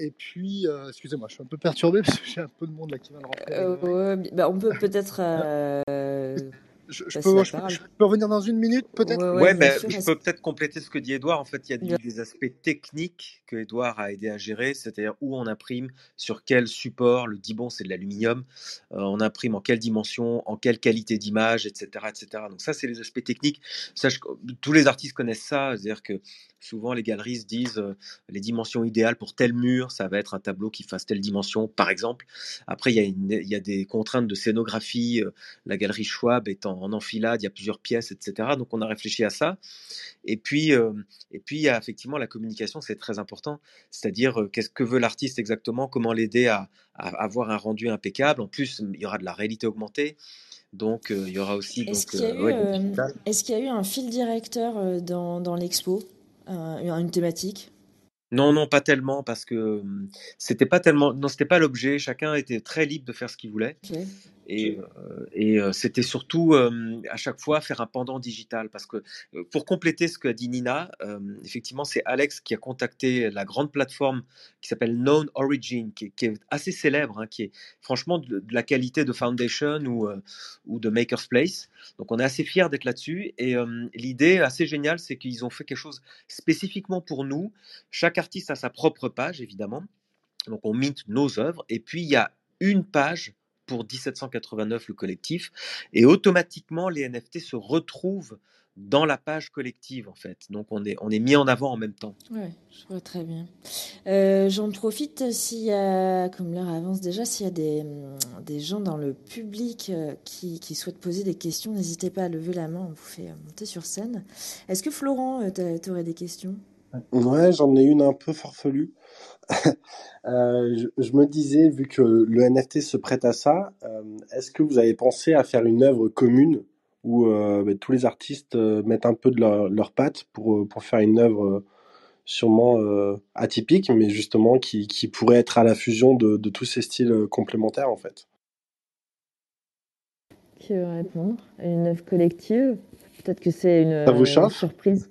Et puis, euh, excusez-moi, je suis un peu perturbé parce que j'ai un peu de monde là qui vient de rentrer. Euh, bah on peut peut-être. Euh, je, je, peux, je, je, peux, revenir dans une minute, peut-être? Ouais, ouais mais sûr, je peux peut-être compléter ce que dit Edouard. En fait, il y a des, des aspects techniques que Edouard a aidé à gérer, c'est-à-dire où on imprime, sur quel support. Le Dibon, c'est de l'aluminium. Euh, on imprime en quelle dimension, en quelle qualité d'image, etc., etc. Donc ça, c'est les aspects techniques. Ça, tous les artistes connaissent ça, c'est-à-dire que souvent les galeristes disent euh, les dimensions idéales pour tel mur, ça va être un tableau qui fasse telle dimension, par exemple. Après, il y a, une, il y a des contraintes de scénographie. Euh, la galerie Schwab étant en enfilade, il y a plusieurs pièces, etc. Donc on a réfléchi à ça. Et puis, euh, et puis il y a effectivement la communication, c'est très important. C'est-à-dire, euh, qu'est-ce que veut l'artiste exactement, comment l'aider à, à avoir un rendu impeccable? En plus, il y aura de la réalité augmentée. Donc, euh, il y aura aussi Est-ce qu'il y a eu, ouais, y a un fil directeur dans, dans l'expo, un- une thématique? Non, non, pas tellement, parce que c'était pas tellement, non, c'était pas l'objet. Chacun était très libre de faire ce qu'il voulait. Et, euh, euh, c'était surtout euh, à chaque fois faire un pendant digital. Parce que pour compléter ce qu'a dit Nina, effectivement, c'est Alex qui a contacté la grande plateforme qui s'appelle Known Origin, qui, est assez célèbre, hein, qui est franchement de, la qualité de Foundation ou, ou de Maker's Place. Donc on est assez fiers d'être là-dessus. Et l'idée assez géniale, c'est qu'ils ont fait quelque chose spécifiquement pour nous. Chaque artiste a sa propre page, évidemment. Donc on mint nos œuvres. Et puis il y a une page pour 1789 le collectif et automatiquement les NFT se retrouvent dans la page collective en fait. Donc on est, on est mis en avant en même temps. Ouais, je vois très bien. Euh, j'en profite s'il y a, comme l'heure avance déjà, s'il y a des, des gens dans le public euh, qui, qui souhaitent poser des questions, n'hésitez pas à lever la main, on vous fait euh, monter sur scène. Est-ce que Florent, tu aurais des questions? Ouais, j'en ai une un peu farfelue. Euh, je, je me disais, vu que le NFT se prête à ça, euh, est-ce que vous avez pensé à faire une œuvre commune où euh, bah, tous les artistes mettent un peu de leur, leur patte pour, pour faire une œuvre sûrement atypique, mais justement qui, qui pourrait être à la fusion de, de tous ces styles complémentaires en fait? Qui veut répondre? Une œuvre collective? Peut-être que c'est une, Ça vous une surprise.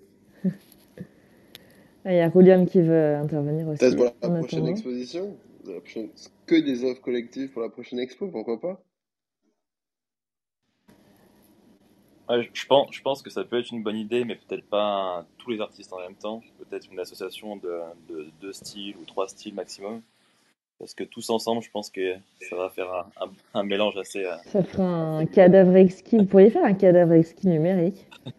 Ah, Il y a Rouliane qui veut intervenir aussi Peut-être pour la prochaine attendant. exposition, la prochaine- que des œuvres collectives pour la prochaine expo, pourquoi pas? Ouais, je, je pense, je pense que ça peut être une bonne idée, mais peut-être pas tous les artistes en même temps. Peut-être une association de, de deux styles ou trois styles maximum. Parce que tous ensemble, je pense que ça va faire un, un- un mélange assez. euh, Ça fera un cadavre exquis. Vous pourriez faire un cadavre exquis numérique.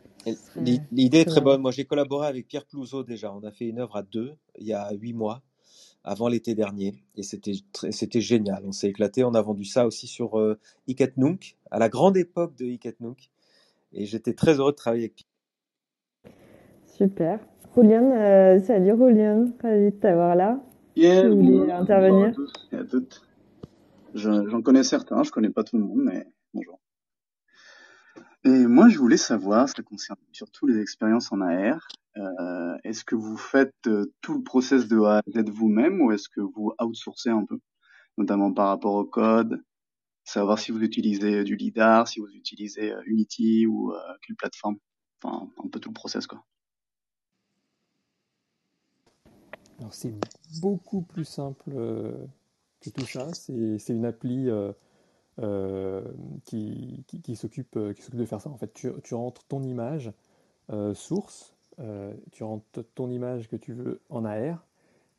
L'idée est très bonne. Moi j'ai collaboré avec Pierre Plouzeau déjà. On a fait une œuvre à deux il y a huit mois, avant l'été dernier. Et c'était génial. On s'est éclaté. On a vendu ça aussi sur euh, Iket Nunk, à la grande époque de Iket Nunk. Et j'étais très heureux de travailler avec Pierre. Super. Rouliane, euh, salut Rouliane, ravi de t'avoir là. Yeah, Tu voulais bonjour, bonjour à intervenir? tous et à toutes. Je- J'en connais certains, je connais pas tout le monde, mais bonjour. Et moi, je voulais savoir, ça concerne surtout les expériences en AR. Euh, est-ce que vous faites euh, tout le process de A à Z vous-même ou est-ce que vous outsourcez un peu, notamment par rapport au code, savoir si vous utilisez du LiDAR, si vous utilisez euh, Unity ou euh, quelle plateforme, enfin un peu tout le process quoi. Alors c'est beaucoup plus simple euh, que tout ça. C'est une appli euh, euh, euh, qui s'occupe de faire ça. En fait, tu, rentres ton image euh, source, tu rentres ton image que tu veux en AR,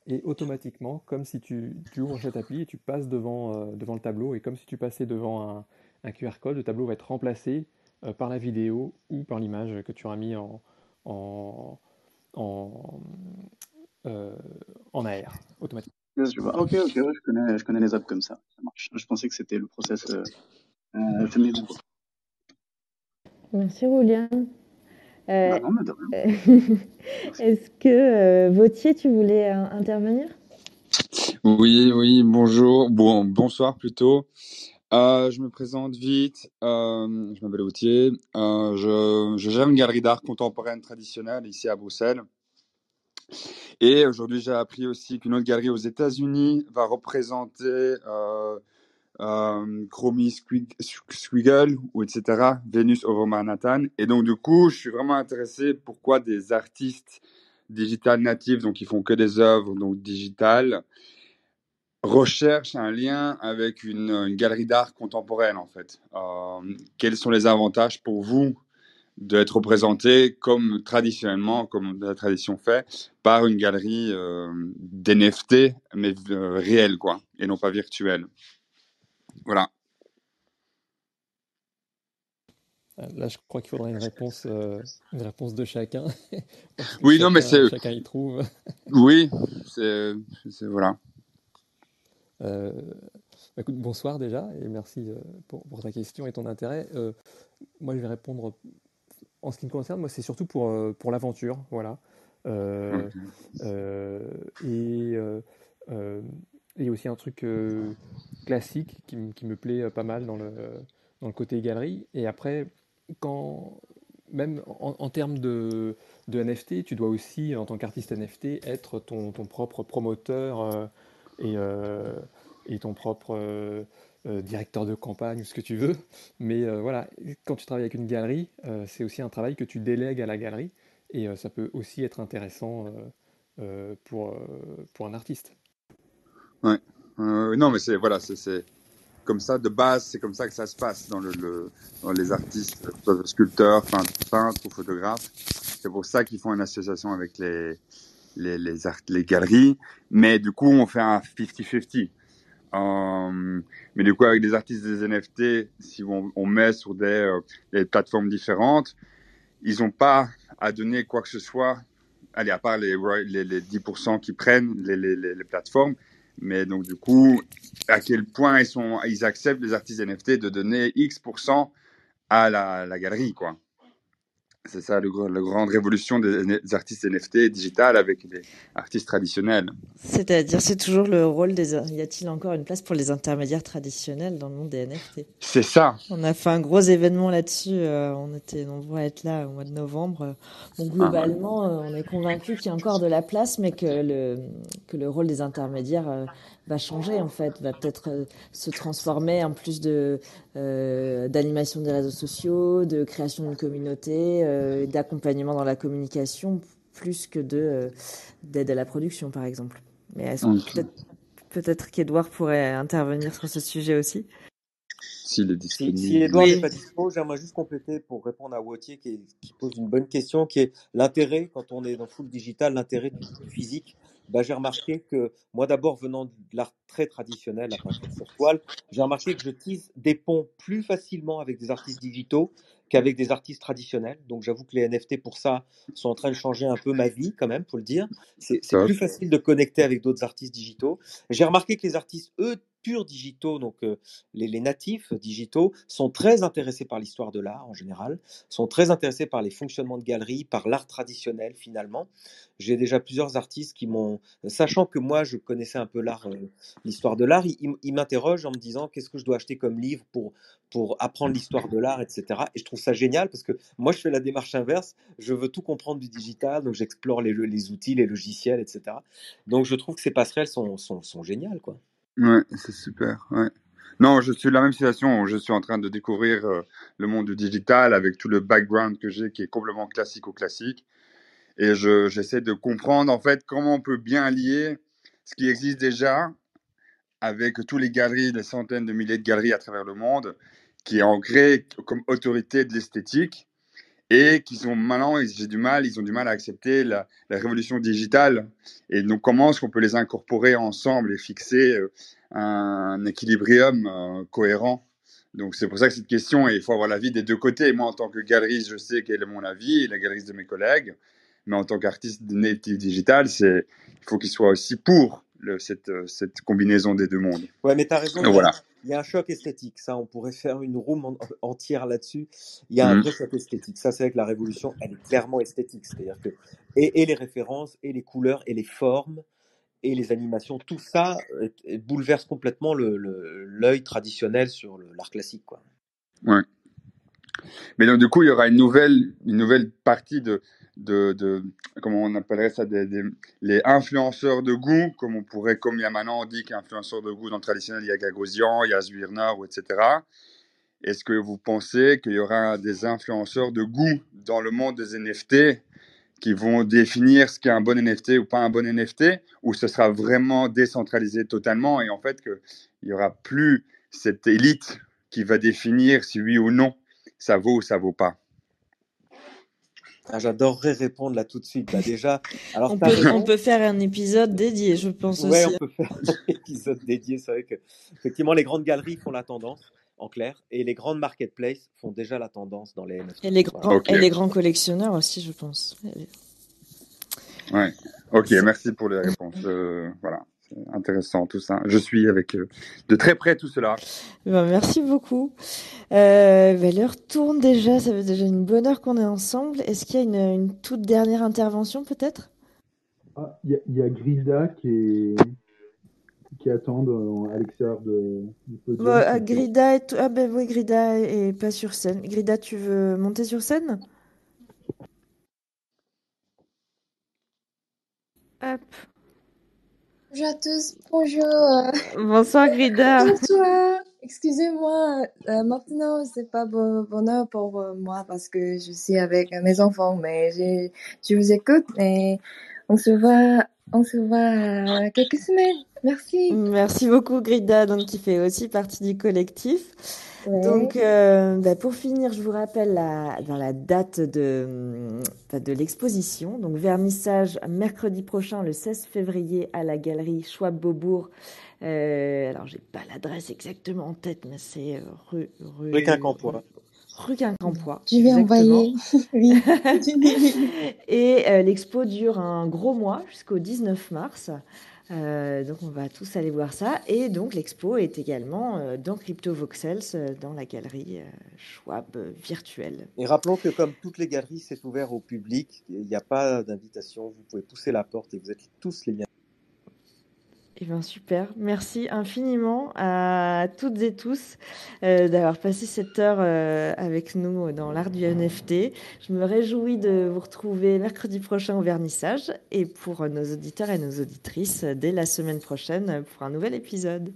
et automatiquement, comme si tu, ouvres cette appli et tu passes devant, devant le tableau, et comme si tu passais devant un, QR code, le tableau va être remplacé par la vidéo ou par l'image que tu auras mis en, en, en, en AR, automatiquement. Yes, je vois. Ok, ok, ouais, je connais, je connais les apps comme ça. Ça marche. Je pensais que c'était le process euh, euh, féminin. Merci. Euh, Bah rien. Est-ce que euh, Vautier, tu voulais euh, intervenir? Oui, oui, bonjour, bon, bonsoir plutôt. Euh, je me présente vite, euh, je m'appelle Autier, euh, je, je gère une galerie d'art contemporaine traditionnelle ici à Bruxelles. Et aujourd'hui, j'ai appris aussi qu'une autre galerie aux États-Unis va représenter euh, euh, Chromie Squig- Squiggle, ou etc., Venus over Manhattan. Et donc, du coup, je suis vraiment intéressé pourquoi des artistes digital natifs, donc qui font que des œuvres donc digitales, recherchent un lien avec une, une galerie d'art contemporaine, en fait. Euh, quels sont les avantages pour vous d'être représenté comme traditionnellement, comme la tradition fait, par une galerie euh, d'NFT, mais euh, réelle, quoi, et non pas virtuelle. Voilà. Euh, Là, je crois qu'il faudrait une réponse, euh, une réponse de chacun. Oui, non, mais chacun, c'est. chacun y trouve. Oui, c'est. Voilà. Euh, écoute, bonsoir déjà et merci euh, pour, pour ta question et ton intérêt. Euh, moi, je vais répondre en ce qui me concerne. Moi, c'est surtout pour, euh, pour l'aventure, voilà. Euh, euh, et euh, euh, et aussi un truc euh, classique qui, me- qui me plaît pas mal dans le, dans le côté galerie. Et après, quand, même en, en termes de, de NFT, tu dois aussi, en tant qu'artiste NFT, être ton, ton propre promoteur et, et ton propre euh, directeur de campagne ou ce que tu veux. Mais euh, voilà, quand tu travailles avec une galerie, euh, c'est aussi un travail que tu délègues à la galerie et ça peut aussi être intéressant pour, pour un artiste. Ouais. Non, mais c'est voilà, c'est comme ça de base, c'est comme ça que ça se passe dans le, le dans les artistes, sculpteurs, peintres, ou photographes. C'est pour ça qu'ils font une association avec les les les, les galeries. Mais du coup, on fait un 50-50. Euh, mais du coup, avec des artistes des NFT, si on, met sur des, euh, plateformes différentes, ils n'ont pas à donner quoi que ce soit. Allez, à part les, roy- les, les 10% qui prennent les, les, plateformes. Mais donc, du coup, à quel point ils, sont, ils acceptent, les artistes NFT, de donner X% à la galerie, quoi. C'est ça le, la grande révolution des, des artistes NFT digital avec les artistes traditionnels. C'est-à-dire, c'est toujours le rôle des. Y a-t-il encore une place pour les intermédiaires traditionnels dans le monde des NFT C'est ça. On a fait un gros événement là-dessus. euh, on était nombreux à être là au mois de novembre. Bon, globalement, euh, on est convaincu qu'il y a encore de la place, mais que le, que le rôle des intermédiaires euh, va changer en fait, va peut-être euh, se transformer en plus de euh, d'animation des réseaux sociaux, de création d'une communauté, euh, d'accompagnement dans la communication, plus que de euh, d'aide à la production, par exemple. Mais est-ce peut-être peut-être qu'Edouard pourrait intervenir sur ce sujet aussi? S'il est Si, si disponible. Edouard n'est pas dispo, j'aimerais juste compléter pour répondre à Wautier qui, qui pose une bonne question, qui est l'intérêt, quand on est dans full digital, l'intérêt du physique. Bah, j'ai remarqué que moi d'abord venant de l'art très traditionnel, la peinture sur toile, j'ai remarqué que je tisse des ponts plus facilement avec des artistes digitaux qu'avec des artistes traditionnels. Donc j'avoue que les NFT pour ça sont en train de changer un peu ma vie quand même, pour le dire. C'est plus facile de connecter avec d'autres artistes digitaux. J'ai remarqué que les artistes, eux, purs digitaux, donc euh, les, natifs digitaux, sont très intéressés par l'histoire de l'art en général, sont très intéressés par les fonctionnements de galeries, par l'art traditionnel finalement. J'ai déjà plusieurs artistes qui m'ont, sachant que moi je connaissais un peu l'art, euh, l'histoire de l'art, ils, m'interrogent en me disant qu'est-ce que je dois acheter comme livre pour, pour apprendre l'histoire de l'art, etc. Et je trouve ça génial parce que moi je fais la démarche inverse, je veux tout comprendre du digital, donc j'explore les, les outils, les logiciels, etc. Donc je trouve que ces passerelles sont, sont, sont géniales, quoi. Ouais, c'est super. Ouais. Non, je suis la même situation. Je suis en train de découvrir euh, le monde du digital avec tout le background que j'ai qui est complètement classique au classique. Et je, j'essaie de comprendre en fait comment on peut bien lier ce qui existe déjà avec tous les galeries, les centaines de milliers de galeries à travers le monde, qui est ancré comme autorité de l'esthétique et qui sont maintenant, j'ai du mal, ils ont du mal à accepter la, révolution digitale. Et donc, comment est-ce qu'on peut les incorporer ensemble et fixer euh, un équilibrium euh, cohérent? Donc, c'est pour ça que cette question, et il faut avoir l'avis des deux côtés. Moi, en tant que galeriste, je sais quel est mon avis, et la galeriste de mes collègues. Mais en tant qu'artiste native digital, c'est, il faut qu'il soit aussi pour le, cette, euh, cette combinaison des deux mondes. Ouais, mais tu as raison, Et il y, a, voilà. il y a un choc esthétique. Ça, on pourrait faire une room en- entière là-dessus. Il y a un Mhm. vrai choc esthétique. Ça, c'est vrai que la révolution, elle est clairement esthétique. C'est-à-dire que, et, et les références, et les couleurs, et les formes, et les animations, tout ça euh, bouleverse complètement le- l'œil traditionnel sur l'art classique, quoi. Ouais. Mais donc, du coup, il y aura une nouvelle, une nouvelle partie de, de, de comment on appellerait ça, des, les influenceurs de goût, comme on pourrait, comme il y a maintenant, on dit qu'influenceurs de goût dans le traditionnel, il y a Gagosian, il y a Zwirner, etc. Est-ce que vous pensez qu'il y aura des influenceurs de goût dans le monde des NFT qui vont définir ce qu'est un bon NFT ou pas un bon NFT, ou ce sera vraiment décentralisé totalement et en fait qu'il n'y aura plus cette élite qui va définir si oui ou non ça vaut ou ça vaut pas? Ah, j'adorerais répondre là tout de suite. Bah, déjà, alors On peut, raison. on peut faire un épisode dédié, je pense Ouais, aussi. on peut faire un épisode dédié. C'est vrai que, effectivement, les grandes galeries font la tendance, en clair, et les grandes marketplaces font déjà la tendance dans les NFT. Et les Voilà. grands, et les grands collectionneurs aussi, je pense. Ouais. Ok, merci pour les réponses. Euh, voilà, intéressant tout ça. Je suis avec euh, de très près tout cela. Ben, merci beaucoup. Euh, ben, L'heure tourne déjà, ça fait déjà une bonne heure qu'on est ensemble. Est-ce qu'il y a une, une toute dernière intervention peut-être? Ah, il y, a- il y a Grida qui est qui attend à l'extérieur de, du podium. Bon, Donc, Grida est... Ah ben oui, Grida est pas sur scène. Grida, tu veux monter sur scène? Hop. Bonjour à tous, bonjour. Bonsoir Grida. Bonsoir. Excusez-moi, euh, maintenant c'est pas bon, bon heure pour euh, moi parce que je suis avec euh, mes enfants, mais je, je vous écoute et on se voit, on se voit à quelques semaines. Merci. Merci beaucoup Grida, donc qui fait aussi partie du collectif. Ouais. Donc, euh, bah, pour finir, je vous rappelle la, dans la date de, de l'exposition. Donc, vernissage mercredi prochain, le 16 février, à la galerie Schwab-Beaubourg. Euh, alors, j'ai pas l'adresse exactement en tête, mais c'est rue, rue, Rue Quincampoix. Rue Quincampoix. Je vais exactement. envoyer. Oui. Et euh, l'expo dure un gros mois jusqu'au 19 mars. Euh, donc on va tous aller voir ça. Et donc l'expo est également euh, dans Crypto Voxels, euh, dans la galerie Schwab virtuelle. Et rappelons que comme toutes les galeries, c'est ouvert au public. Il n'y a pas d'invitation. Vous pouvez pousser la porte et vous êtes tous les bienvenus. Eh bien super, merci infiniment à toutes et tous euh, d'avoir passé cette heure euh, avec nous dans l'art du NFT. Je me réjouis de vous retrouver mercredi prochain au vernissage et pour nos auditeurs et nos auditrices dès la semaine prochaine pour un nouvel épisode.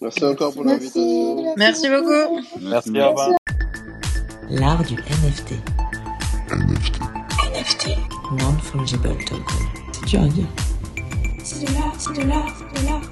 Merci encore pour Merci, l'invitation. Merci beaucoup. Merci, au revoir. L'art du NFT. NFT. Non-fungible token. C'est dur à dire. C'est de l'art, c'est de l'art, c'est de l'art.